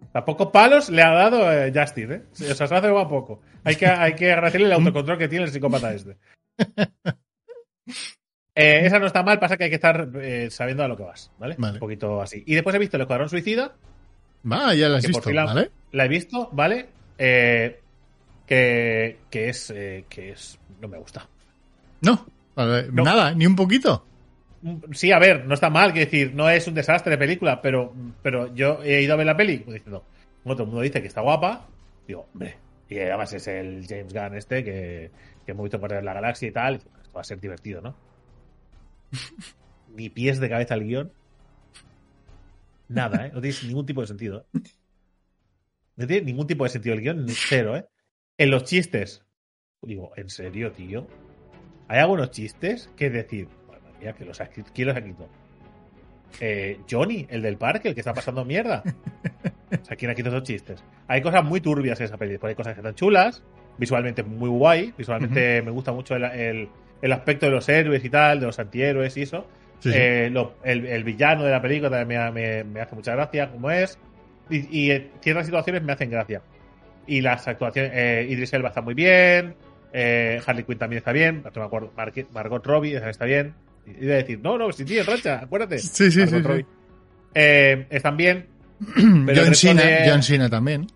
O sea, pocos palos le ha dado eh, Justin, ¿eh? O sea, se hace a poco. Hay que, hay que agradecerle el autocontrol que tiene el psicópata este. Eh, esa no está mal, pasa que hay que estar eh, sabiendo a lo que vas, ¿vale? Vale. Un poquito así. Y después he visto El Escuadrón Suicida, Va, ya la que por visto, la, ¿vale? la he visto, ¿vale? Eh, que, que es. eh, que es. No me gusta. No, nada, ni un poquito. Mm, Sí, a ver, no está mal, quiero decir, no es un desastre de película, pero, pero yo he ido a ver la peli pues, diciendo, como todo el mundo dice que está guapa, digo, hombre, y además es el James Gunn este que, que hemos visto perder la galaxia y tal, y va a ser divertido, ¿no? Ni pies de cabeza al guion. Nada, ¿eh? No tiene ningún tipo de sentido. ¿eh? No tiene ningún tipo de sentido el guion, ni cero, ¿eh? En los chistes, digo, ¿en serio, tío? Hay algunos chistes que es decir, madre mía, que los ha ¿quién los ha escrito? Eh, Johnny, el del parque, el que está pasando mierda. O sea, ¿quién ha escrito esos chistes? Hay cosas muy turbias en esa peli. Hay cosas que están chulas, visualmente muy guay. Visualmente me gusta mucho el, el- el aspecto de los héroes y tal, de los antihéroes y eso. Sí, sí. Eh, lo- el, el villano de la película también me, me- me hace mucha gracia, como es. Y, y, eh, ciertas situaciones me hacen gracia. Y las actuaciones, eh, Idris Elba está muy bien, eh, Harley Quinn también está bien, no me acuerdo, Mar- Margot Robbie está bien. Iba a decir, no, no, sí, tío, racha, acuérdate. Sí, sí, Margot sí, Robbie. sí. Están bien. pero John Cena, de- John Cena también.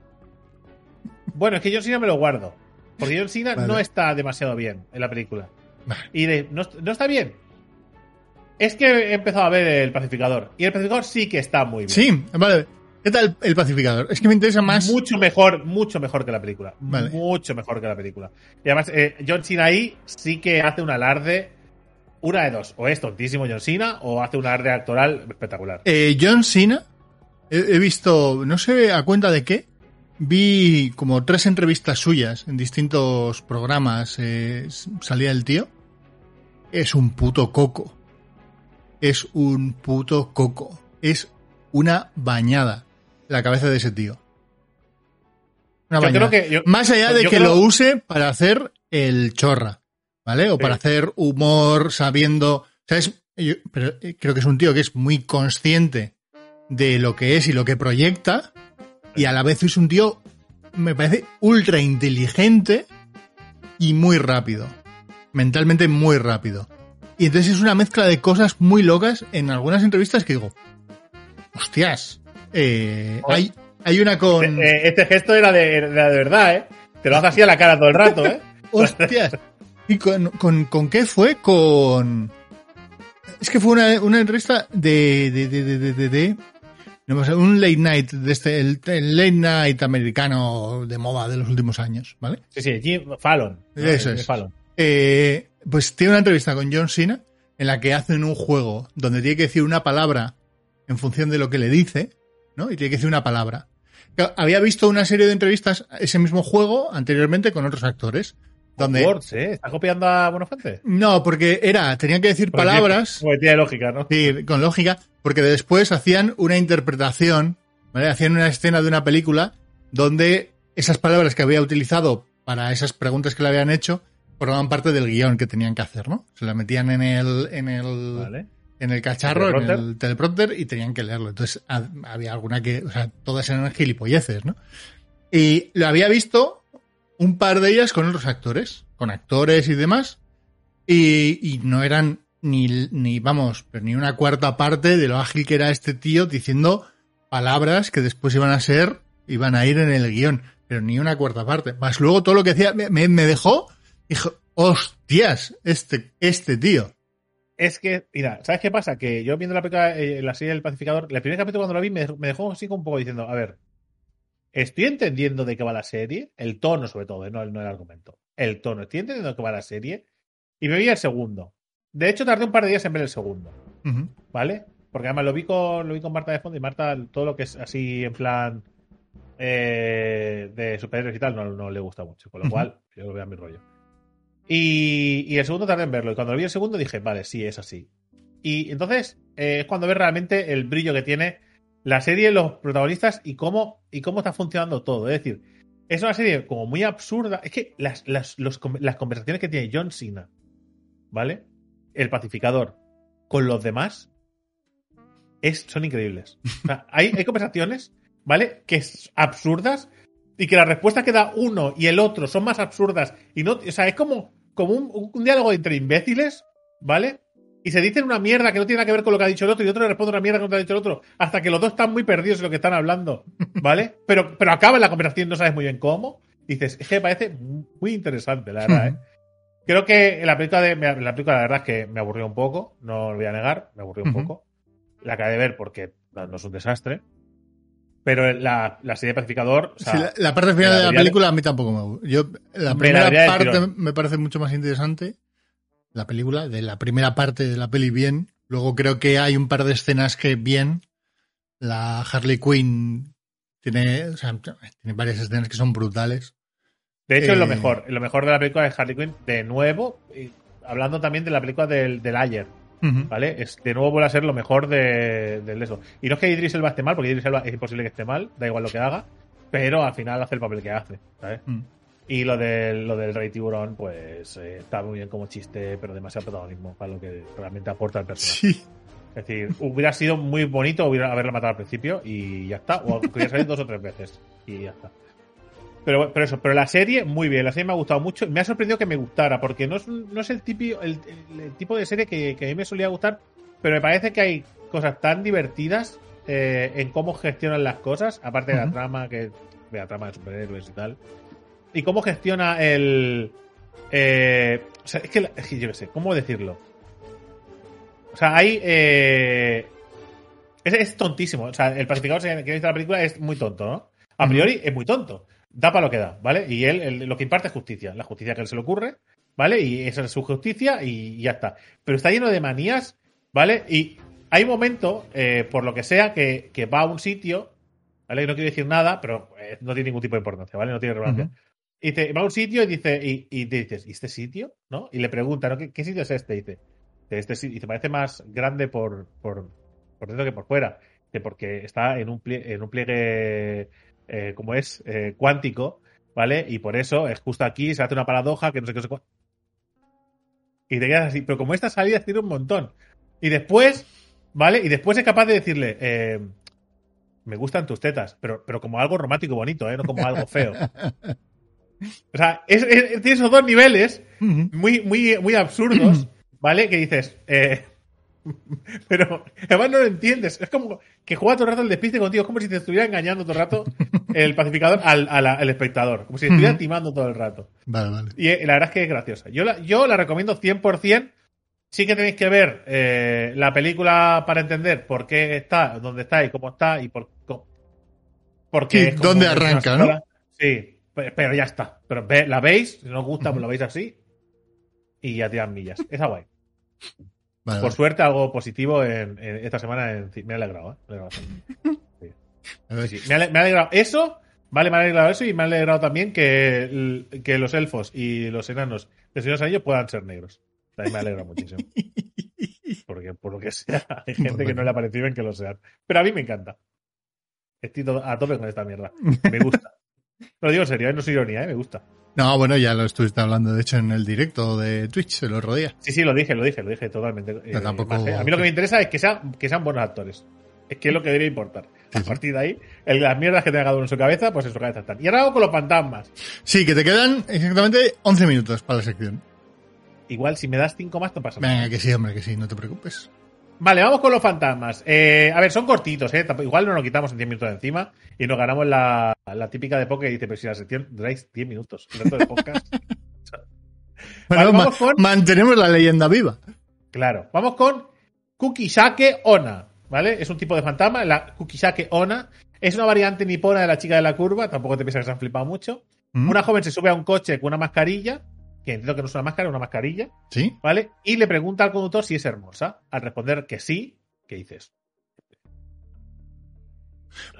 Bueno, es que John Cena me lo guardo. Porque John Cena Vale. no está demasiado bien en la película. Y de, no, no está bien. Es que he empezado a ver el pacificador. Y el pacificador sí que está muy bien. Sí, vale. ¿Qué tal el pacificador? Es que me interesa más. Mucho mejor, mucho mejor que la película. Vale. Mucho mejor que la película. Y además, eh, John Cena ahí sí que hace un alarde. Una de dos. O es tontísimo John Cena o hace un alarde actoral espectacular. Eh, John Cena, he, he visto, no sé a cuenta de qué, vi como tres entrevistas suyas en distintos programas. eh, salía el tío. Es un puto coco. Es un puto coco. Es una bañada la cabeza de ese tío. Una Yo bañada. creo que- yo- Más allá de que creo- lo use para hacer el chorra, ¿vale? O Sí. para hacer humor sabiendo... ¿Sabes? Yo- pero eh, creo que es un tío que es muy consciente de lo que es y lo que proyecta y a la vez es un tío, me parece, ultra inteligente y muy rápido. Mentalmente muy rápido. Y entonces es una mezcla de cosas muy locas en algunas entrevistas que digo, hostias, eh, hay, hay una con... Eh, este gesto era de, era de verdad, ¿eh? Te lo hace así a la cara todo el rato, ¿eh? Hostias. ¿Y con, con, con qué fue? Con... Es que fue una, una entrevista de... de, de, de, de, de- de- no me sé, un late night, de este, el, el late night americano de moda de los últimos años, ¿vale? Sí, sí, Jim Fallon. ¿no? Eso es. Fallon. Eh, pues tiene una entrevista con John Cena en la que hacen un juego donde tiene que decir una palabra en función de lo que le dice, ¿no? Y tiene que decir una palabra. Había visto una serie de entrevistas, ese mismo juego, anteriormente con otros actores. Donde, Words, ¿eh? ¿Está copiando a Buenafuente? no, porque era, tenían que decir Porque- palabras, Porque tiene lógica, ¿no? sí, con lógica, porque después hacían una interpretación, ¿vale? Hacían una escena de una película donde esas palabras que había utilizado para esas preguntas que le habían hecho formaban parte del guion que tenían que hacer, ¿no? Se la metían en el, en el, Vale. en el cacharro, en el teleprompter y tenían que leerlo. Entonces ha- había alguna que, o sea, todas eran gilipolleces, ¿no? Y lo había visto un par de ellas con otros actores, con actores y demás, y, no eran ni, ni, vamos, ni una cuarta parte de lo ágil que era este tío diciendo palabras que después iban a ser, iban a ir en el guion, pero ni una cuarta parte. Más luego todo lo que decía me, me- dejó, dijo, hostias, este, este tío. es que, mira, ¿sabes qué pasa? Que yo viendo la película, eh, la serie del pacificador, el primer capítulo cuando lo vi me me dejó así un poco diciendo, a ver, estoy entendiendo de qué va la serie, el tono sobre todo, no, no el argumento, el tono, estoy entendiendo de qué va la serie, y me vi el segundo. De hecho, tardé un par de días en ver el segundo, ¿vale? Porque además lo vi con, lo vi con Marta de fondo y Marta, todo lo que es así en plan eh, de superhéroes y tal, no, no, le gusta mucho. Con lo cual, yo lo veo a mi rollo. Y, y, el segundo tardé en verlo. Y cuando lo vi el segundo dije, vale, sí, es así. Y entonces eh, es cuando ves realmente el brillo que tiene la serie, los protagonistas y cómo, y cómo está funcionando todo. Es decir, es una serie como muy absurda. Es que las, las, las conversaciones que tiene John Cena, ¿vale? El pacificador, con los demás, es, son increíbles. O sea, hay, hay conversaciones, ¿vale? Que es absurdas y que la respuesta que da uno y el otro son más absurdas y no, o sea, es como, como un, un diálogo entre imbéciles, ¿vale? Y se dicen una mierda que no tiene nada que ver con lo que ha dicho el otro y otro le responde una mierda que no te ha dicho el otro, hasta que los dos están muy perdidos en lo que están hablando, ¿vale? pero, pero acaba la conversación, no sabes muy bien cómo. Y dices, es que me parece muy interesante, la verdad, ¿eh? Creo que la película, de, la película, la verdad es que me aburrió un poco, no lo voy a negar, me aburrió un poco. La acabé de ver porque no es un desastre. Pero la, la serie Pacificador. la, parte final de la película a mí tampoco me gusta. Yo, la primera parte me parece mucho más interesante. La película, de la primera parte de la peli bien. Luego creo que hay un par de escenas que bien. La Harley Quinn tiene, o sea, tiene varias escenas que son brutales. De hecho, es lo eh, mejor. Lo mejor de la película de Harley Quinn, de nuevo, hablando también de la película del, del Ayer. ¿Vale? Es, de nuevo vuelve a ser lo mejor de, de, eso. Y no es que Idris Elba esté mal, porque Idris Elba es imposible que esté mal, da igual lo que haga, pero al final hace el papel que hace, ¿sabes? Mm. Y lo del, lo del Rey Tiburón, pues eh, está muy bien como chiste, pero demasiado protagonismo para lo que realmente aporta el personaje. Sí. Es decir, hubiera sido muy bonito hubiera haberla matado al principio y ya está. O hubiera salido dos o tres veces y ya está. Pero, pero eso, pero la serie, muy bien. La serie me ha gustado mucho. Me ha sorprendido que me gustara, porque no es, no es el, típico, el, tipo de serie que, a mí me solía gustar, pero me parece que hay cosas tan divertidas eh, en cómo gestionan las cosas, aparte de la trama, que la trama de superhéroes y tal. Y cómo gestiona el. Eh, o sea, es que, yo qué sé, ¿cómo decirlo? O sea, hay. Eh, es, tontísimo. O sea, el pacificador que dice la película es muy tonto, ¿no? A priori es muy tonto da para lo que da, ¿vale? Y él, lo que imparte es justicia, la justicia que él se le ocurre, ¿vale? Y esa es su justicia y, ya está. Pero está lleno de manías, ¿vale? Y hay un momento, eh, por lo que sea, que, va a un sitio, ¿vale? Y no quiero decir nada, pero eh, no tiene ningún tipo de importancia, ¿vale? No tiene relevancia. Y dice, va a un sitio y dice, y, y te dices, ¿y este sitio? ¿No? Y le pregunta, ¿no? ¿Qué, sitio es este? Y dice, este y te parece más grande por, por, por dentro que por fuera. Porque está en un, en un pliegue eh, como es eh, cuántico, ¿vale? Y por eso es justo aquí, se hace una paradoja que no sé qué sé Y te quedas así, pero como esta salida tiene un montón. Y después, ¿vale? Y después es capaz de decirle, eh, me gustan tus tetas, pero, pero como algo romántico bonito, ¿eh? No como algo feo. O sea, tiene esos dos niveles muy, muy, muy absurdos, ¿vale? Que dices, eh, Pero además no lo entiendes. Es como que juega todo el rato el despiste contigo. Es como si te estuviera engañando todo el rato el pacificador al, espectador. Como si te estuviera timando todo el rato. Vale, vale. Y eh, la verdad es que es graciosa. Yo la, yo la recomiendo 100%. Sí que tenéis que ver eh, la película para entender por qué está, dónde está y cómo está y por, qué. dónde arranca, ¿no? Sí, pero ya está. Pero la veis, si no os gusta, pues lo veis así. Y ya tiran millas. Esa guay. Por suerte, algo positivo en, esta semana me ha alegrado. ¿eh? Me, ha alegrado. eso, vale, me ha alegrado eso y me ha alegrado también que, que los elfos y los enanos de Señor de puedan ser negros. También me alegra muchísimo. Porque por lo que sea, hay gente que no le ha parecido bien que lo sean. Pero a mí me encanta. Estoy a tope con esta mierda. Me gusta. Lo digo en serio, ¿eh? no soy ironía, ¿eh? me gusta. No, bueno, ya lo estuviste hablando, de hecho, en el directo de Twitch el otro día. Sí, sí, lo dije, lo dije, lo dije totalmente. Eh, ¿eh? A mí lo que me interesa es que, sean, que sean buenos actores. Es que es lo que debería importar. A partir de ahí, las mierdas que tenga cada uno en su cabeza, pues en su cabeza están. Y ahora hago con los fantasmas. Sí, que te quedan exactamente 11 minutos para la sección. Igual, si me das 5 más, no pasa nada. Venga, que sí, hombre, que sí, no te preocupes. Vale, vamos con los fantasmas. Eh, a ver, son cortitos, ¿eh? Igual no nos quitamos en 10 minutos de encima y nos ganamos la, típica de poker y dice, pero si la sección duráis 10 minutos, el resto del podcast. bueno, mantenemos la leyenda viva. Claro. Vamos con Kukisake Ona, ¿vale? Es un tipo de fantasma. La Kukisake Ona es una variante nipona de la chica de la curva. Tampoco te piensas que se han flipado mucho. ¿Mm? Una joven se sube a un coche con una mascarilla, que entiendo que no es una máscara, es una mascarilla, ¿Sí? ¿vale? Y le pregunta al conductor si es hermosa. Al responder que sí, ¿qué dices?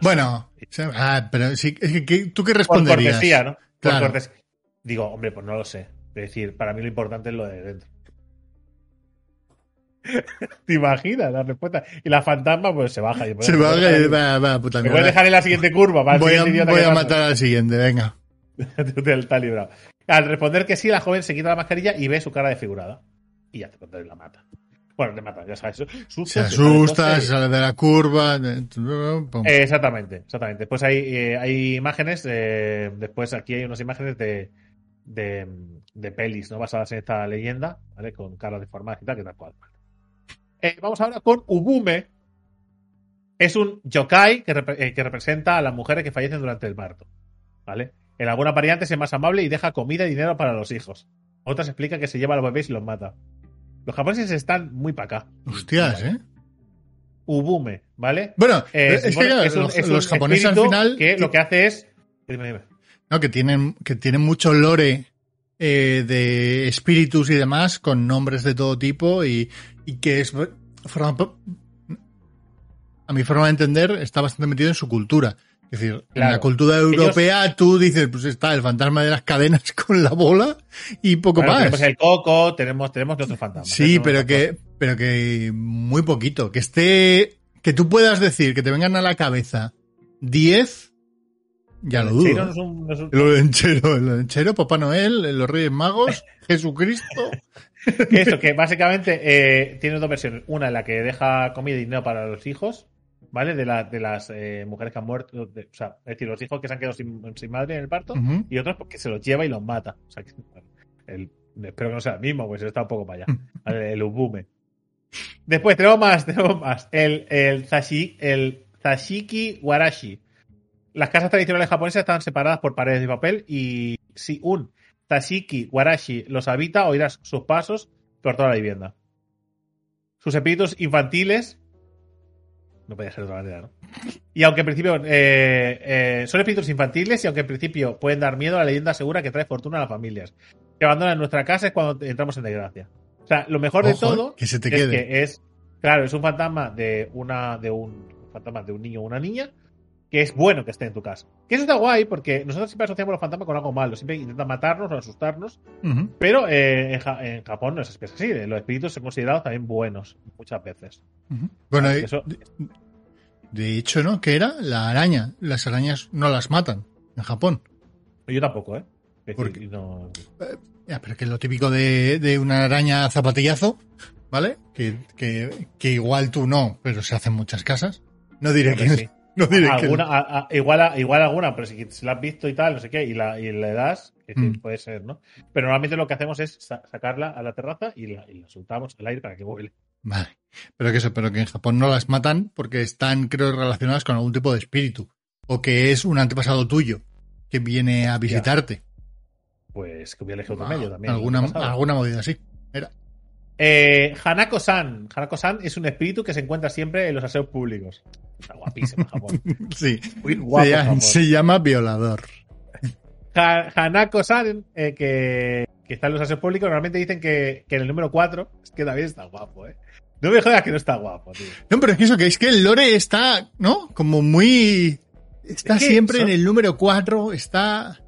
Bueno, ah, pero sí, es que, ¿tú qué Por responderías? cortesía, ¿no? Por Claro. cortesía. Digo, hombre, pues no lo sé. Es decir, para mí lo importante es lo de dentro. ¿Te imaginas la respuesta? Y la fantasma, pues se baja. Y Se va, va, va, puta Me mierda. puedes dejar en la siguiente curva. Para Voy a, voy a pasa. matar al siguiente, venga. Te- Está librado. Al responder que sí, la joven se quita la mascarilla y ve su cara desfigurada. Y ya te la mata. Bueno, le mata, ya sabes. Susto, Se asusta, se sale de la curva. Eh, exactamente, exactamente. Pues hay, eh, hay imágenes, eh, después aquí hay unas imágenes de, de, de pelis, ¿no? Basadas en esta leyenda, ¿vale? Con caras deformadas y tal, que tal cual. Eh, vamos ahora con Ubume. Es un yokai que, eh, que representa a las mujeres que fallecen durante el parto, ¿vale? En algunas variantes es más amable y deja comida y dinero para los hijos. Otras explica que se lleva a los bebés y los mata. Los japoneses están muy para acá. Hostias, ¿eh? Ubume, ¿vale? Bueno, Eh, es que es un- los, es un los japoneses al final que lo que hace es dime, dime. no, que tienen, que tienen mucho lore eh, de espíritus y demás con nombres de todo tipo y, y que es a mi forma de entender está bastante metido en su cultura. Es decir, en la cultura europea tú dices, pues está el fantasma de las cadenas con la bola y poco Bueno, más. tenemos el coco tenemos tenemos otros fantasmas Sí, ¿eh? pero que, pero que muy poquito. Que esté, que tú puedas decir que te vengan a la cabeza 10, ya lo dudo. no es un- no es un- El lenchero, el lenchero, Papá Noel, los Reyes Magos, Jesucristo. eso, que básicamente eh, tiene dos versiones. Una en la que deja comida y dinero para los hijos, ¿vale? De, la, de las eh, mujeres que han muerto, de- o sea, es decir, los hijos que se han quedado sin, sin madre en el parto, y otros porque se los lleva y los mata. O sea, que, el- espero que no sea el mismo, pues está un poco para allá. ¿vale? El Ubume. Después tenemos más, tenemos más. El, el, zashi, el Zashiki Warashi. Las casas tradicionales japonesas están separadas por paredes de papel y si un Tashiki Warashi los habita, oirás sus pasos por toda la vivienda. Sus espíritus infantiles. No podía ser de otra manera, ¿no? Y aunque en principio. eh, eh, son espíritus infantiles y aunque en principio pueden dar miedo, la leyenda asegura que trae fortuna a las familias. Que abandonan nuestra casa es cuando entramos en desgracia. O sea, lo mejor de todo que se te es quede. que es. Claro, es un fantasma de una. de un fantasma de un niño o una niña que es bueno que esté en tu casa. Que eso está guay porque nosotros siempre asociamos los fantasmas con algo malo, siempre intentan matarnos o asustarnos, pero eh, en, Ja- en Japón no es así. Los espíritus son considerados también buenos muchas veces. Bueno, eh, que eso- de hecho, ¿no? ¿Qué era? La araña. Las arañas no las matan en Japón. yo tampoco, ¿eh? Es ¿Por decir, no- Ya, pero que es lo típico de, de una araña zapatillazo, ¿vale? Que, que, que igual tú no, pero se hacen muchas casas. No diré que sí. no diré que alguna, a- a- igual, a- igual alguna, pero si, si la has visto y tal, no sé qué, y, la, y le das, Mm. puede ser, ¿no? Pero normalmente lo que hacemos es sa- sacarla a la terraza y la, y la soltamos al aire para que vuele. Vale. Pero que eso, pero que en Japón no las matan porque están, creo, relacionadas con algún tipo de espíritu. O que es un antepasado tuyo que viene a visitarte. Pues que hubiera elegido otro medio también. alguna, alguna movida así. Era. Eh, Hanako-san. Hanako-san es un espíritu que se encuentra siempre en los aseos públicos. Está guapísimo Japón. Sí. Muy guapo se, llama, Japón. se llama violador. Ha- Hanako-san, eh, que, que está en los aseos públicos, normalmente dicen que, que en el número 4 es que David está guapo, ¿eh? No me jodas que no está guapo, tío. No, pero es que eso, que es que el lore está, ¿no? Como muy... Está Es que siempre son- en el número 4, está...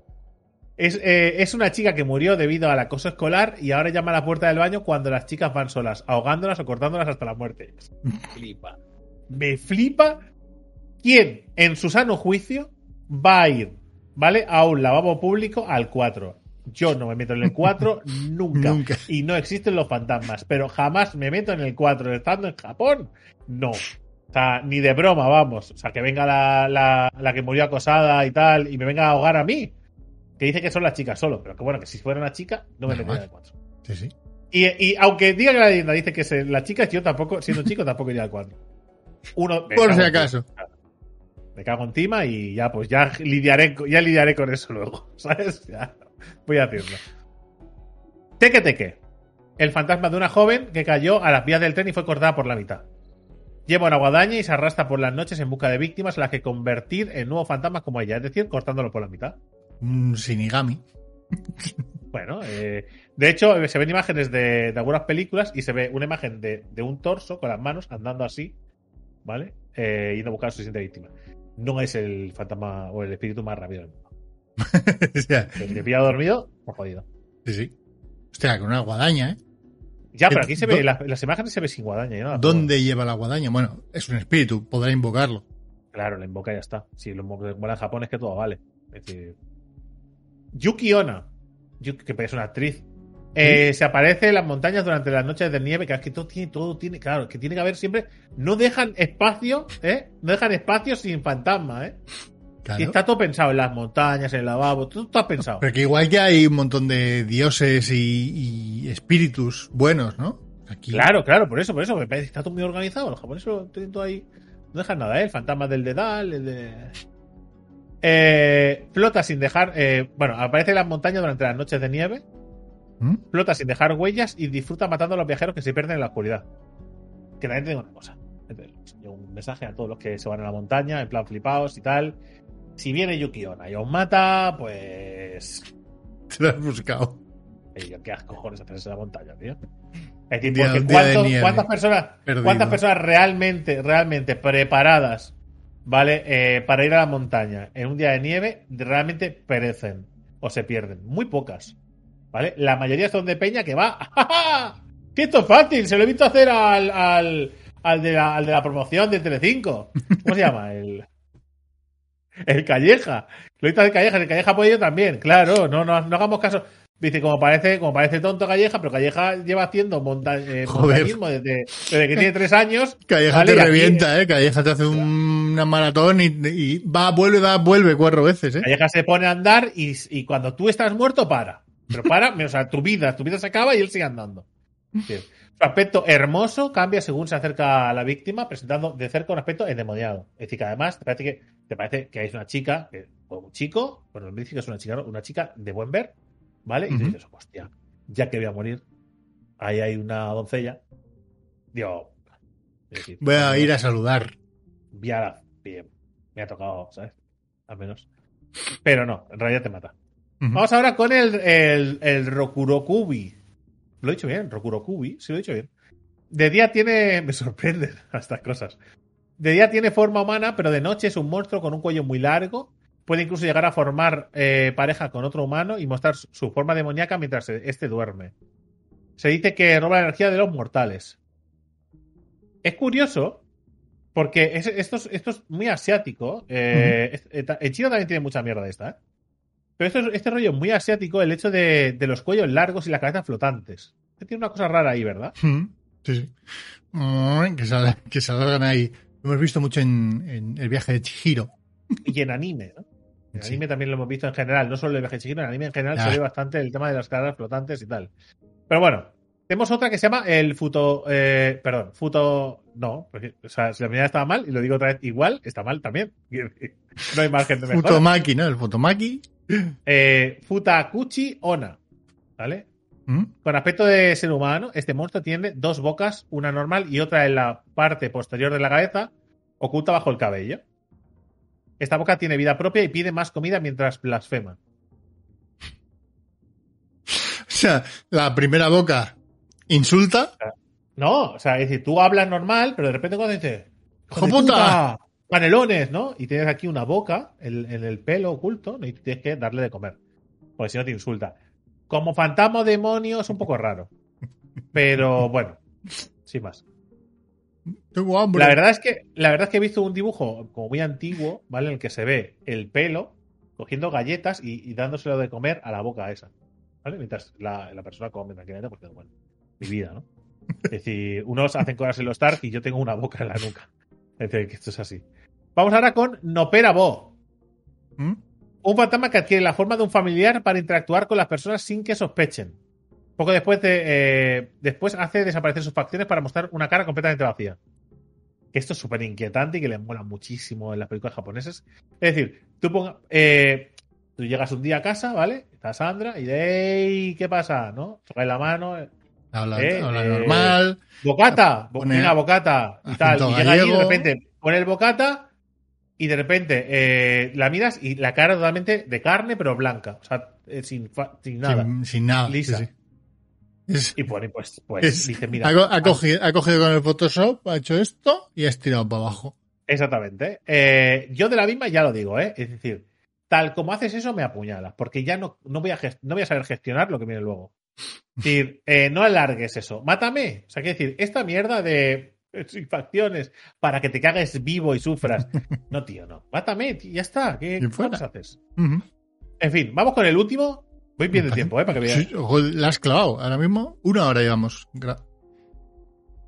Es, eh, es una chica que murió debido al acoso escolar y ahora llama a la puerta del baño cuando las chicas van solas, ahogándolas o cortándolas hasta la muerte. Me flipa. Me flipa quién, en su sano juicio, va a ir, ¿vale? A un lavabo público al 4. Yo no me meto en el 4 nunca. Nunca. Y no existen los fantasmas, pero jamás me meto en el 4 estando en Japón. No. O sea, ni de broma, vamos. O sea, que venga la, la, la que murió acosada y tal y me venga a ahogar a mí. Que dice que son las chicas solo, pero que bueno, que si fuera una chica, no me metería el 4. Sí, sí. Y, y aunque diga que la leyenda dice que es las chicas, yo tampoco, siendo chico, tampoco iría al 4. Uno, Por si acaso. Me cago encima y ya, pues ya lidiaré, ya lidiaré con eso luego, ¿sabes? Ya, voy a hacerlo. Teque Teque. el fantasma de una joven que cayó a las vías del tren y fue cortada por la mitad. Lleva una guadaña y se arrastra por las noches en busca de víctimas a las que convertir en nuevos fantasmas como ella, es decir, cortándolo por la mitad. Un Shinigami. Bueno, eh, de hecho, se ven imágenes de, algunas películas y se ve una imagen de, un torso con las manos andando así, ¿vale? Eh, yendo a buscar a su siguiente víctima. No es el fantasma o el espíritu más rápido del mundo. El que pilla dormido, ha jodido. Sí, sí. Hostia, con una guadaña, ¿eh? Ya, pero aquí se ve, las, imágenes se ve sin guadaña. ¿Dónde lleva la guadaña? Bueno, es un espíritu, podrá invocarlo. Claro, la invoca y ya está. Si lo mola en Japón es que todo vale. Es decir, Yuki Onna, que es una actriz, eh, se aparece en las montañas durante las noches de nieve, que es que todo tiene, todo tiene, claro, que tiene que haber siempre, no dejan espacio, ¿eh? No dejan espacio sin fantasma, ¿eh? Y está todo pensado en las montañas, en el lavabo, todo está pensado. Pero que igual que hay un montón de dioses y, espíritus buenos, ¿no? Claro, claro, por eso, por eso, me parece que está todo muy organizado. Los japoneses lo tienen todo ahí. No dejan nada, ¿eh? El fantasma del dedal, el de. Eh, flota sin dejar. Eh, bueno, aparece en las montañas durante las noches de nieve. ¿Mm? Flota sin dejar huellas y disfruta matando a los viajeros que se pierden en la oscuridad. Que también tengo una cosa. Un mensaje a todos los que se van a la montaña, en plan flipados y tal. Si viene Yuki Onna y os mata, pues. Te lo has buscado. ¿Qué cojones hacerse en la montaña, tío? Es decir, porque ¿cuántas personas, ¿cuántas personas realmente, realmente preparadas, ¿vale? Eh, para ir a la montaña en un día de nieve, realmente perecen o se pierden? Muy pocas. ¿Vale? La mayoría son de peña que va. ¡Que esto es fácil! Se lo he visto hacer al, al, al, de, la, al de la promoción de Telecinco. ¿Cómo se llama? El. El Calleja. Lo hizo el Calleja, el Calleja ha también, claro, no, no, no hagamos caso. Dice, como parece, como parece tonto Calleja, pero Calleja lleva haciendo monta eh, montañismo desde, desde, que tiene tres años. Calleja te revienta, ¿eh? Calleja te hace una maratón y, va, vuelve, va, vuelve cuatro veces, ¿eh? Calleja se pone a andar y, y cuando tú estás muerto, para. Pero para, o sea, tu vida, tu vida se acaba y él sigue andando. Su aspecto hermoso cambia según se acerca a la víctima, presentando de cerca un aspecto endemoniado. Es decir, que además te parece que, te parece que es una chica, o un chico, bueno, me dice que es una chica, una chica de buen ver, ¿vale? Y dices, hostia, ya que voy a morir, ahí hay una doncella. Digo, voy a ir a saludar. bien, me ha tocado, ¿sabes? Al menos. Pero no, en realidad te mata. Vamos ahora con el, el, el Rokurokubi. Lo he dicho bien, Rokurokubi, sí lo he dicho bien. De día tiene. Me sorprenden estas cosas. De día tiene forma humana, pero de noche es un monstruo con un cuello muy largo. Puede incluso llegar a formar eh, pareja con otro humano y mostrar su forma demoníaca mientras este duerme. Se dice que roba la energía de los mortales. Es curioso, porque esto, es, muy asiático. Eh, en China también tiene mucha mierda esta, ¿eh? Pero esto, este rollo es muy asiático, el hecho de, los cuellos largos y las cabezas flotantes. Tiene una cosa rara ahí, ¿verdad? Sí, sí. Que, salgan, ahí. Lo hemos visto mucho en, el viaje de Chihiro. Y en anime, ¿no? En anime también lo hemos visto en general, no solo el viaje Chihiro, en anime en general se ve bastante el tema de las cabezas flotantes y tal. Pero bueno, tenemos otra que se llama el Futo. Eh, perdón, Futo. No, o sea, si la primera estaba mal y lo digo otra vez igual, está mal también. No hay margen de mejora. Futomaki, ¿no? El Futomaki. Eh, Futakuchi Ona. ¿Vale? ¿Mm? Con aspecto de ser humano, este monstruo tiene dos bocas, una normal y otra en la parte posterior de la cabeza, oculta bajo el cabello. Esta boca tiene vida propia y pide más comida mientras blasfema. O sea, la primera boca insulta. No, o sea, es decir, tú hablas normal, pero de repente cuando dices. ¡Hijo puta! canelones, ¿no? Y tienes aquí una boca en, el pelo oculto y tienes que darle de comer. Porque si no te insulta. Como fantasma o demonio es un poco raro. Pero bueno, sin más. Tengo hambre. La verdad es que, la verdad es que he visto un dibujo como muy antiguo, ¿vale? En el que se ve el pelo cogiendo galletas y, dándoselo de comer a la boca esa. ¿Vale? Mientras la, persona come tranquilamente, porque bueno, mi vida, ¿no? Es decir, unos hacen cosas en los Stark y yo tengo una boca en la nuca. Es decir, que esto es así. Vamos ahora con Nopera Bo. ¿Mm? Un fantasma que adquiere la forma de un familiar para interactuar con las personas sin que sospechen. Poco después de, eh, después hace desaparecer sus facciones para mostrar una cara completamente vacía. Esto es súper inquietante y que le mola muchísimo en las películas japonesas. Es decir, tú, eh, tú llegas un día a casa, ¿vale? Está Sandra y de ¿qué pasa? ¿No? Toca la mano. Habla, ¿Eh? normal. Bocata, pone, bocata y tal. Y llega ahí y de repente pone el bocata y de repente eh, la miras y la cara totalmente de carne, pero blanca. O sea, eh, sin, sin nada. Sin, nada. Lisa. Y pone, pues, pues dice, mira. Ha, cogido, ha, cogido, con el Photoshop, ha hecho esto y ha estirado para abajo. Exactamente. Eh, yo de la misma ya lo digo, ¿eh? Es decir, tal como haces eso, me apuñalas, porque ya no, no, voy, a no voy a saber gestionar lo que viene luego. Es decir, no alargues eso. Mátame. O sea, quiero decir, esta mierda de sin facciones para que te cagues vivo y sufras. No, tío, no. Mátame, tío, ya está. ¿Qué, haces? En fin, vamos con el último. Voy bien de tiempo, ¿eh? Para que veas. la has clavado. Ahora mismo, una hora llevamos.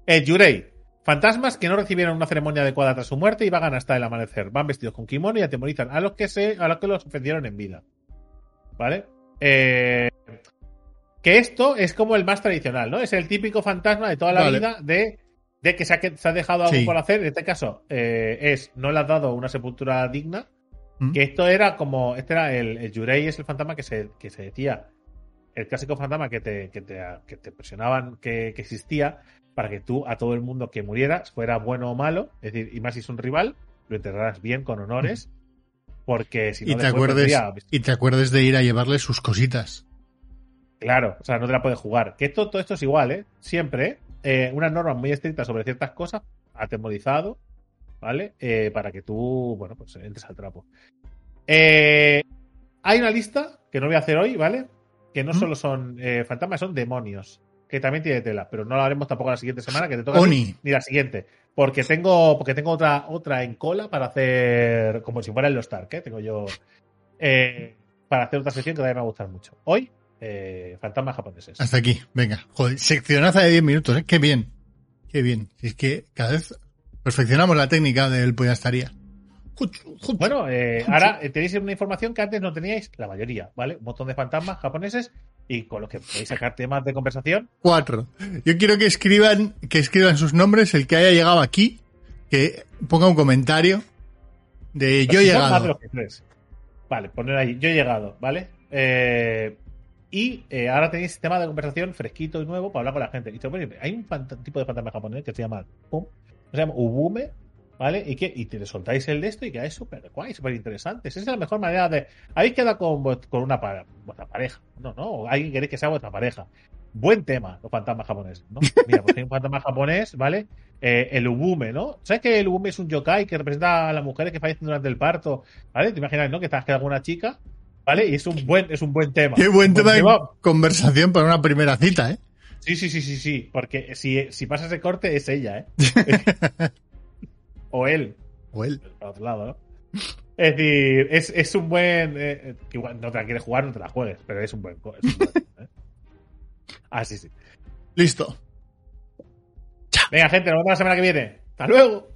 El Yurei. Fantasmas que no recibieron una ceremonia adecuada tras su muerte y vagan hasta el amanecer. Van vestidos con kimono y atemorizan a los que se, a los que los ofendieron en vida. ¿Vale? Eh, que esto es como el más tradicional, ¿no? Es el típico fantasma de toda la vida de de que se ha, dejado algo por hacer, en este caso, eh, es no le has dado una sepultura digna. ¿Mm? Que esto era como. Este era el, el Yurei, es el fantasma que se, que se decía. El clásico fantasma que te, que te, que te presionaban que, existía para que tú, a todo el mundo que murieras, fuera bueno o malo, es decir, y más si es un rival, lo enterraras bien, con honores, porque si no. Y te, acuerdes, y te acuerdes de ir a llevarle sus cositas. Claro, o sea, no te la puedes jugar. Que esto, todo esto es igual, ¿eh? Siempre, eh, unas normas muy estrictas sobre ciertas cosas, atemorizado, ¿vale? Eh, para que tú, bueno, pues entres al trapo. Eh, hay una lista que no voy a hacer hoy, ¿vale? Que no solo son fantasmas, son demonios. Que también tiene tela, pero no lo haremos tampoco la siguiente semana, que te toca ni la siguiente. Porque tengo, porque tengo otra, otra en cola para hacer, como si fuera el Lost Ark, ¿eh? Tengo yo para hacer otra sesión que todavía me va a gustar mucho. Hoy eh, fantasmas japoneses. Hasta aquí, venga. Joder, seccionaza de 10 minutos, ¿eh? Qué bien. Qué bien. es que cada vez perfeccionamos la técnica del estaría Bueno, eh, ahora eh, tenéis una información que antes no teníais, la mayoría, ¿vale? Un montón de fantasmas japoneses y con los que podéis sacar temas de conversación. Cuatro. Yo quiero que escriban, que escriban sus nombres, el que haya llegado aquí, que ponga un comentario de yo he llegado. Vale, poner ahí, yo he llegado, ¿vale? Eh, y eh, ahora tenéis tema de conversación fresquito y nuevo para hablar con la gente. Y hay un tipo de fantasma japonés que se llama Pum, se llama Ubume, ¿vale? Y que y te soltáis el de esto y que es súper guay, súper interesante. Esa es la mejor manera de. Habéis quedado con, con una vuestra pareja. No, no, alguien queréis que sea vuestra pareja. Buen tema, los fantasmas japoneses, ¿no? Mira, pues hay un fantasma japonés, ¿vale? Eh, el Ubume, ¿no? ¿Sabes que el Ubume es un yokai que representa a las mujeres que fallecen durante el parto? ¿Vale? Te imaginas, ¿no? Que estás con alguna chica ¿Vale? Y es un buen, es un buen tema. Qué buen, tema, de conversación para una primera cita, ¿eh? Sí, sí, sí, sí, sí. Porque si, si pasa ese corte es ella, ¿eh? o él. O él. Para otro lado, ¿no? Es decir, es, es un buen. Eh, que igual no te la quieres jugar, no te la juegues, pero es un buen. Es ¿eh? Ah, sí, sí. Listo. Venga, gente, nos vemos la semana que viene. ¡Hasta luego!